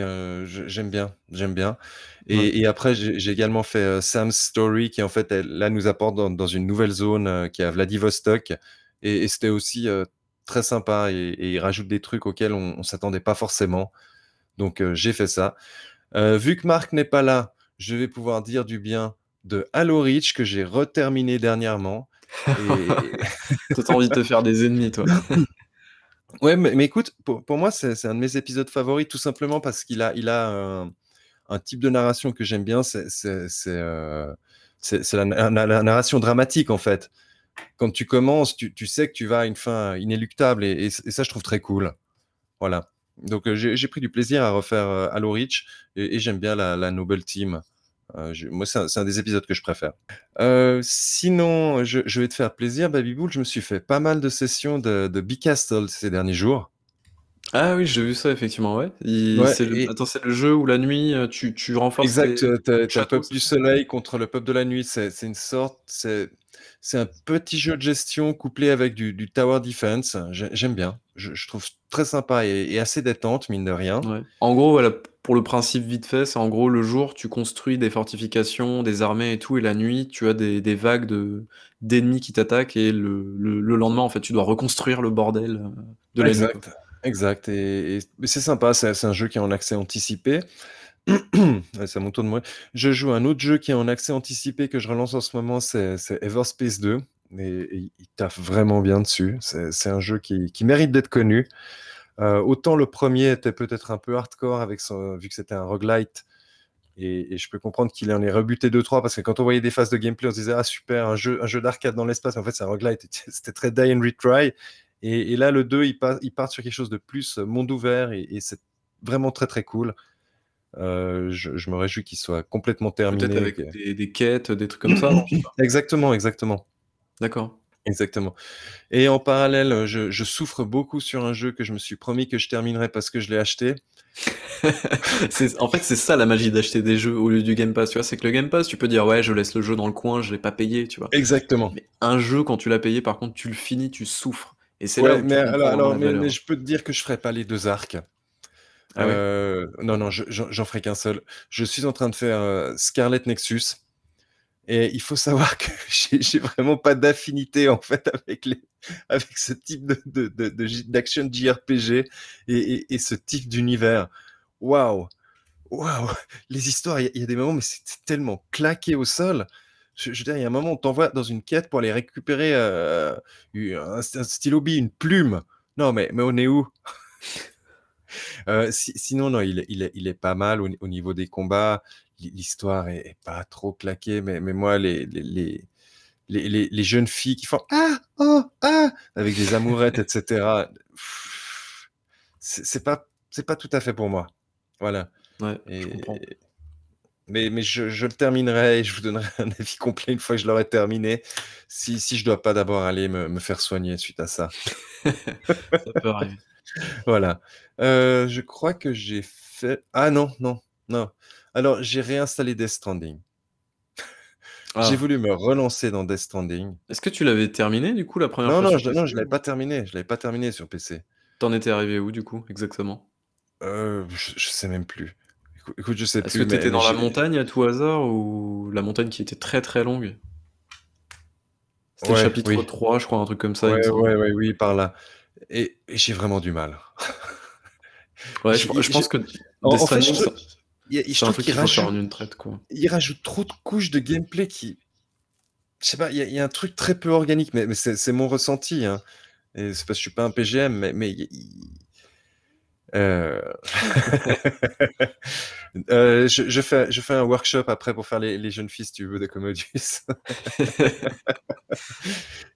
j'aime bien, j'aime bien. Et, après, j'ai également fait euh, Sam's Story, qui en fait, là, nous apporte dans, une nouvelle zone euh, qui est à Vladivostok. Et, c'était aussi euh, très sympa. Et, il rajoute des trucs auxquels on ne s'attendait pas forcément. Donc, j'ai fait ça. vu que Marc n'est pas là, je vais pouvoir dire du bien de Halo Reach, que j'ai reterminé dernièrement. Et... T'as envie de te faire des ennemis, toi. ouais, mais, écoute, pour, moi, c'est un de mes épisodes favoris, tout simplement parce qu'il a, il a un type de narration que j'aime bien, c'est euh, la, narration dramatique en fait. Quand tu commences, tu, sais que tu vas à une fin inéluctable et, ça, je trouve très cool. Voilà. Donc euh, j'ai pris du plaisir à refaire euh, Halo Reach et, j'aime bien la, Noble Team. Moi, c'est un, des épisodes que je préfère. sinon, je, vais te faire plaisir, Baby Bull. Je me suis fait pas mal de sessions de, de Castle ces derniers jours. Ah oui, j'ai vu ça effectivement, ouais. c'est le... Attends, c'est le jeu où la nuit, euh, tu, tu renforces Exact, tu as le peuple du soleil contre le peuple de la nuit. C'est une sorte... C'est un petit jeu de gestion couplé avec du, du tower defense. J'aime bien. Je, je, trouve très sympa et, assez détente, mine de rien. En gros, voilà, pour le principe vite fait, c'est en gros le jour, tu construis des fortifications, des armées et tout, et la nuit, tu as des, vagues de d'ennemis qui t'attaquent, et le, le, le, lendemain, en fait, tu dois reconstruire le bordel euh, de la Exact. Exact, et, c'est sympa, c'est un jeu qui est en accès anticipé. c'est mon de. Je joue un autre jeu qui est en accès anticipé que je relance en ce moment, c'est Everspace 2. Et, il taffe vraiment bien dessus. C'est un jeu qui, mérite d'être connu. Euh, autant le premier était peut-être un peu hardcore avec son, vu que c'était un roguelite. Et, je peux comprendre qu'il en ait rebuté 2-3 parce que quand on voyait des phases de gameplay, on se disait Ah super, un jeu, un jeu d'arcade dans l'espace. En fait, c'est un roguelite. C'était très die and retry. Et, là, le 2, il, part, il part sur quelque chose de plus euh, monde ouvert et, c'est vraiment très très cool. Euh, je, me réjouis qu'il soit complètement terminé. Peut-être avec des, quêtes, des trucs comme ça. exactement, exactement. D'accord. Exactement. Et en parallèle, je, souffre beaucoup sur un jeu que je me suis promis que je terminerais parce que je l'ai acheté. en fait, c'est ça la magie d'acheter des jeux au lieu du Game Pass. Tu vois, c'est que le Game Pass, tu peux dire ouais, je laisse le jeu dans le coin, je l'ai pas payé, tu vois. Exactement. Mais un jeu, quand tu l'as payé, par contre, tu le finis, tu souffres. Et c'est là mais, alors, mais, je peux te dire que je ferai pas les deux arcs. Ah euh, non, non, j'en ferai qu'un seul. Je suis en train de faire euh, Scarlet Nexus. Et il faut savoir que j'ai vraiment pas d'affinité en fait avec les avec ce type de d'action JRPG et, et, ce type d'univers. Waouh, waouh, les histoires, il y, a des moments mais c'est tellement claqué au sol. Je, veux dire, il y a un moment, on t'envoie dans une quête pour aller récupérer euh, un, stylo bille, une plume. Non, mais, mais on est où? Euh, Sinon, non, il, il, il, est, pas mal au, niveau des combats. L'histoire est, pas trop claquée, mais, mais moi, les, les, les, les, jeunes filles qui font Ah, oh, ah, avec des amourettes, etc. C'est pas, pas tout à fait pour moi. Voilà. Ouais, je comprends. Mais, mais je, je, le terminerai et je vous donnerai un avis complet une fois que je l'aurai terminé. Si, si je dois pas d'abord aller me, me, faire soigner suite à ça. ça peut arriver. Voilà. Euh, je crois que j'ai fait. Ah non, non, non. Alors, j'ai réinstallé Death Stranding. J'ai ah. voulu me relancer dans Death Stranding. Est-ce que tu l'avais terminé du coup la première non, fois Non, je, non, je l'avais pas terminé. Je l'avais pas terminé sur PC. T'en étais arrivé où du coup exactement? Euh, je, je, sais même plus. Écoute, je sais Est-ce que tu étais dans la montagne à tout hasard ou la montagne qui était très très longue? C'était le chapitre 3, je crois, un truc comme ça. Ouais, ouais, oui, par là. Et, j'ai vraiment du mal. ouais, je, pense que en, fait, je, trouve, qu'il rajoute, une traite, quoi. il rajoute trop de couches de gameplay qui. Je sais pas, il y, a un truc très peu organique, mais, mais c'est mon ressenti. Hein. Et c'est parce que je suis pas un PGM, mais, mais euh, euh... je, fais, je fais un workshop après pour faire les, jeunes filles, si tu veux, de Commodus.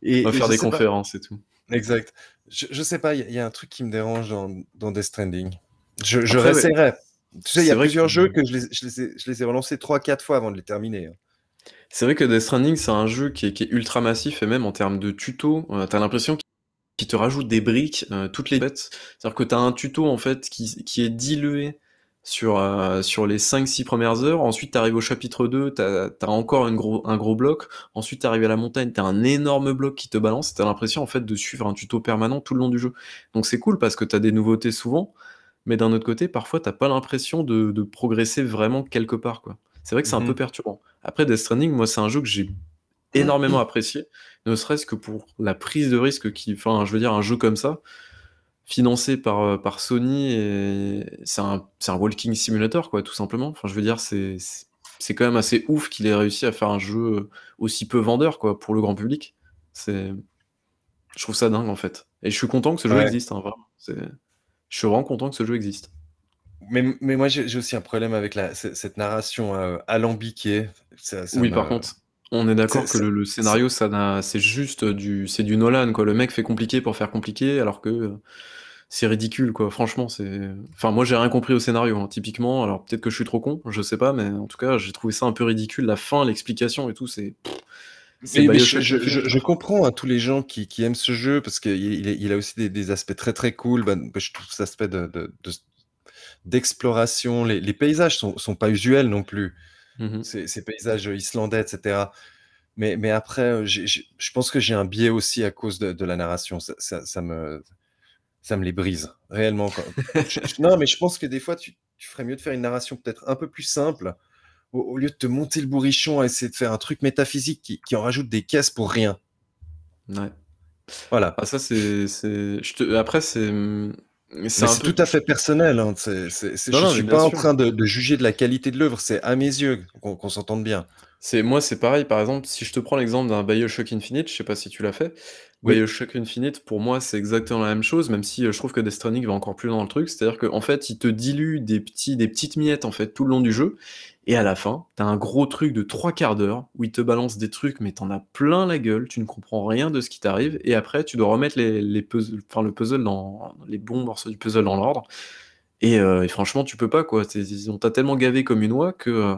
et, On va faire des conférences et tout. Exact. Je, je sais pas, il y, a un truc qui me dérange dans, dans Death Stranding. Je, je réessayerai. Tu sais, il y a plusieurs jeux que je les, je les, ai, je les ai relancés 3-4 fois avant de les terminer. Hein. C'est vrai que Death Stranding, c'est un jeu qui est, qui est, ultra massif et même en termes de tuto, euh, t'as l'impression qui te rajoute des briques euh, toutes les bêtes. C'est-à-dire que tu as un tuto en fait qui, qui est dilué sur, euh, sur les 5-6 premières heures. Ensuite, tu arrives au chapitre 2, tu as, encore une gros, un gros bloc. Ensuite, tu arrives à la montagne, tu as un énorme bloc qui te balance. Tu as l'impression en fait de suivre un tuto permanent tout le long du jeu. Donc c'est cool parce que tu as des nouveautés souvent. Mais d'un autre côté, parfois, t'as pas l'impression de, de, progresser vraiment quelque part. quoi. C'est vrai que c'est un peu perturbant. Après, Death Stranding, moi, c'est un jeu que j'ai énormément apprécié, ne serait-ce que pour la prise de risque qui, enfin, je veux dire, un jeu comme ça, financé par, euh, par Sony, c'est un, un walking simulator, quoi, tout simplement. Enfin, je veux dire, c'est, quand même assez ouf qu'il ait réussi à faire un jeu aussi peu vendeur, quoi, pour le grand public. C'est, je trouve ça dingue, en fait. Et je suis content que ce jeu existe, hein, vraiment. Je suis vraiment content que ce jeu existe. Mais, mais moi, j'ai aussi un problème avec la, cette narration euh, alambiquée. oui, par contre. On est d'accord que le, scénario, ça c'est juste du, c'est du Nolan, quoi. Le mec fait compliqué pour faire compliqué, alors que euh, c'est ridicule, quoi. Franchement, c'est. Enfin, moi, j'ai rien compris au scénario, hein, typiquement. Alors, peut-être que je suis trop con, je sais pas, mais en tout cas, j'ai trouvé ça un peu ridicule. La fin, l'explication et tout, c'est. Je, comprends à tous les gens qui, aiment ce jeu parce qu'il il, a aussi des, aspects très très cool. Bah, bah, je trouve cet aspect de, d'exploration. les, paysages sont, sont pas usuels non plus. Mmh ces, paysages islandais, etc. Mais, mais après, euh, je pense que j'ai un biais aussi à cause de, la narration. Ça, me, ça me les brise, réellement. non, mais je pense que des fois, tu, ferais mieux de faire une narration peut-être un peu plus simple, au, lieu de te monter le bourrichon à essayer de faire un truc métaphysique qui, qui en rajoute des caisses pour rien. Ouais. Voilà. Ah, ça, c'est. Après, c'est. C'est tout à fait personnel. Hein. je ne suis pas en train de, juger de la qualité de l'œuvre, c'est à mes yeux qu'on s'entende bien. C'est moi, c'est pareil. Par exemple, si je te prends l'exemple d'un Bioshock Infinite, je sais pas si tu l'as fait. Bioshock Infinite, pour moi, c'est exactement la même chose, même si euh, je trouve que Death Stranding va encore plus loin dans le truc. C'est-à-dire qu'en fait, il te dilue des petits, des petites miettes en fait tout le long du jeu, et à la fin, t'as un gros truc de trois quarts d'heure où il te balance des trucs, mais t'en as plein la gueule, tu ne comprends rien de ce qui t'arrive, et après, tu dois remettre les, puzzles, enfin, le puzzle dans les bons morceaux du puzzle dans l'ordre. Et, euh, franchement, tu peux pas, quoi. On t'a tellement gavé comme une oie que, euh,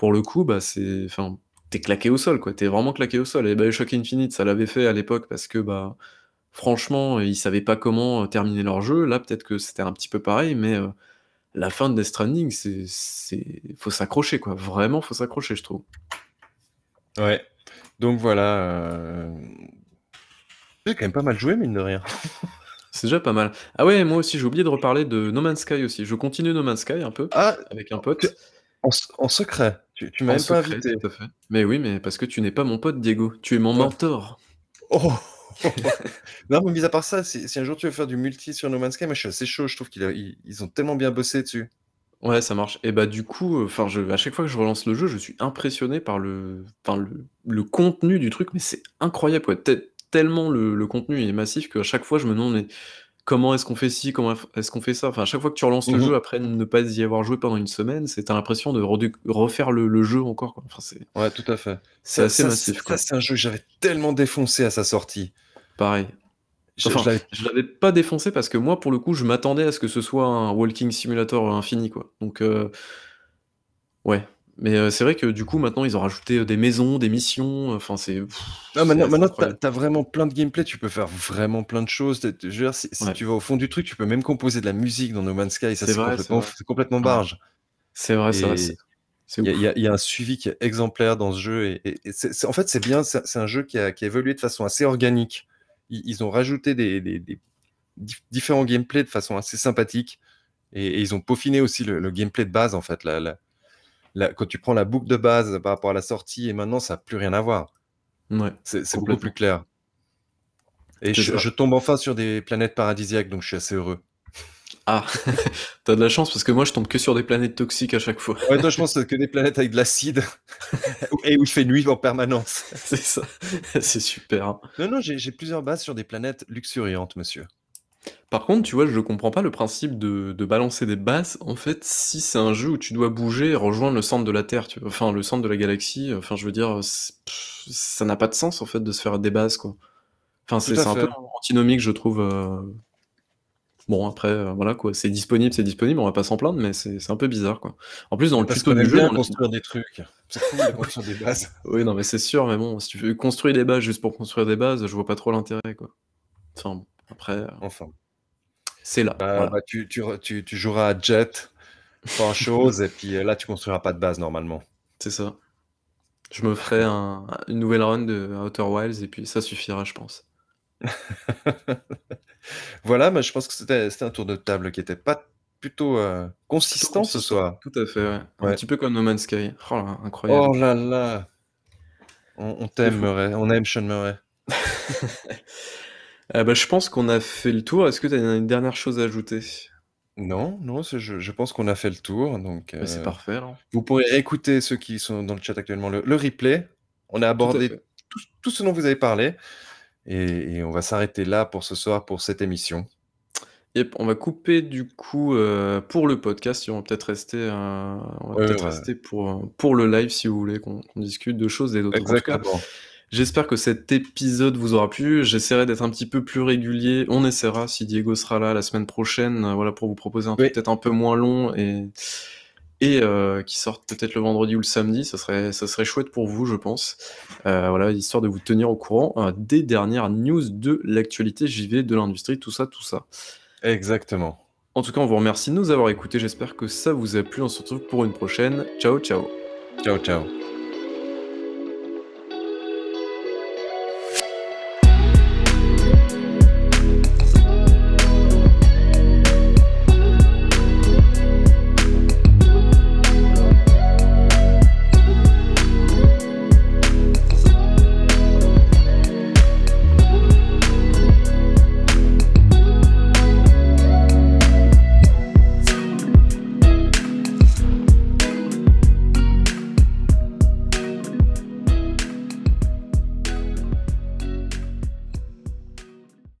pour le coup, bah, c'est. Enfin, t'es claqué au sol, quoi. T'es vraiment claqué au sol. Et Bioshock Infinite, ça l'avait fait à l'époque parce que, bah, franchement, ils savaient pas comment terminer leur jeu. Là, peut-être que c'était un petit peu pareil, mais. Euh, la fin de Death Stranding, c'est, c'est, faut s'accrocher, quoi. Vraiment, faut s'accrocher, je trouve. Ouais. Donc voilà. Euh... J'ai quand même pas mal joué, mine de rien. c'est déjà pas mal. Ah ouais, moi aussi, j'ai oublié de reparler de No Man's Sky aussi. Je continue No Man's Sky un peu ah, avec un pote. En, secret. Tu, tu m'as même pas invité. Tout à fait. Mais oui, mais parce que tu n'es pas mon pote, Diego. Tu es mon mentor. Oh non, mais mis à part ça, si, un jour tu veux faire du multi sur No Man's Sky, moi je suis assez chaud. Je trouve qu'ils ont tellement bien bossé dessus. Ouais, ça marche. Et bah du coup, enfin, à chaque fois que je relance le jeu, je suis impressionné par le, enfin, le, contenu du truc, mais c'est incroyable, tellement le, contenu est massif qu'à chaque fois je me demande mais comment est-ce qu'on fait ci, comment est-ce qu'on fait ça? Enfin, à chaque fois que tu relances le mhm. jeu après ne pas y avoir joué pendant une semaine, c'est t'as l'impression de refaire le, jeu encore. Enfin, c'est. Ouais, tout à fait. C'est assez massif. c'est un jeu que j'avais tellement défoncé à sa sortie. Pareil. Enfin, je l'avais pas défoncé parce que moi, pour le coup, je m'attendais à ce que ce soit un walking simulator infini, quoi. Donc, euh, ouais. Mais euh, c'est vrai que du coup, maintenant, ils ont rajouté euh, des maisons, des missions. Enfin, c'est. Maintenant, maintenant tu as, vraiment plein de gameplay. Tu peux faire vraiment plein de choses. Je veux dire, si, tu vas au fond du truc, tu peux même composer de la musique dans No Man's Sky. Ça, c'est complètement, complètement barge. C'est vrai, c'est vrai. Il y, a un suivi qui est exemplaire dans ce jeu. Et, en fait, c'est bien. C'est un jeu qui a, qui a évolué de façon assez organique ils, ont rajouté des, différents gameplays de façon assez sympathique. Et, ils ont peaufiné aussi le, gameplay de base, en fait. Quand tu prends la boucle de base par rapport à la sortie, et maintenant, ça n'a plus rien à voir. Ouais, c'est beaucoup plus clair. Et je, tombe enfin sur des planètes paradisiaques, donc je suis assez heureux. Ah, t'as de la chance parce que moi je tombe que sur des planètes toxiques à chaque fois. Ouais, toi je pense que des planètes avec de l'acide et où il fait nuit en permanence. C'est ça, c'est super. Hein. Non, non, j'ai plusieurs bases sur des planètes luxuriantes, monsieur. Par contre, tu vois, je comprends pas le principe de, balancer des bases. En fait, si c'est un jeu où tu dois bouger et rejoindre le centre de la Terre, tu vois, enfin le centre de la galaxie, enfin je veux dire, ça n'a pas de sens en fait de se faire des bases quoi. Enfin c'est un peu antinomique, je trouve. Euh, Bon, après, euh, voilà quoi, c'est disponible, c'est disponible, on va pas s'en plaindre, mais c'est un peu bizarre quoi. En plus, dans le tuto du jeu. on construire des trucs. C'est cool de construire des bases. oui, non, mais c'est sûr, mais bon, si tu veux construire des bases juste pour construire des bases, je vois pas trop l'intérêt quoi. Enfin, après. Euh, enfin. C'est là. Bah, bah, tu, tu, tu, tu, joueras à Jet, pas chose, et puis euh, là, tu construiras pas de base normalement. C'est ça. Je me ferai un, une nouvelle run de Outer Wilds, et puis ça suffira, je pense. Voilà, mais je pense que c'était un tour de table qui était pas plutôt, euh, consistant ce soir. Tout à fait, ouais. Un petit peu comme No Man's Sky. Oh là, incroyable. Oh là là! On t'aime Murray, on aime Sean Murray. Ah bah, je pense qu'on a fait le tour. Est-ce que tu as une dernière chose à ajouter? Non, non, je je pense qu'on a fait le tour, donc c'est euh, parfait vous pourrez écouter ceux qui sont dans le chat actuellement, le replay. On a abordé tout ce dont vous avez parlé. Et, on va s'arrêter là pour ce soir, pour cette émission. Yep, on va couper du coup euh, pour le podcast. On va peut-être rester, euh, peut rester pour, pour le live si vous voulez qu'on discute de choses et d'autres. Exactement. J'espère que cet épisode vous aura plu. J'essaierai d'être un petit peu plus régulier. On essaiera si Diego sera là la semaine prochaine, euh, voilà pour vous proposer un truc peut-être un peu moins long et et qui sortent peut-être le vendredi ou le samedi. Ça serait, ça serait chouette pour vous, je pense. voilà, histoire de vous tenir au courant des dernières news de l'actualité JV, de l'industrie, tout ça, tout ça. Exactement. En tout cas, on vous remercie de nous avoir écoutés. J'espère que ça vous a plu. On se retrouve pour une prochaine. Ciao, ciao. Ciao, ciao.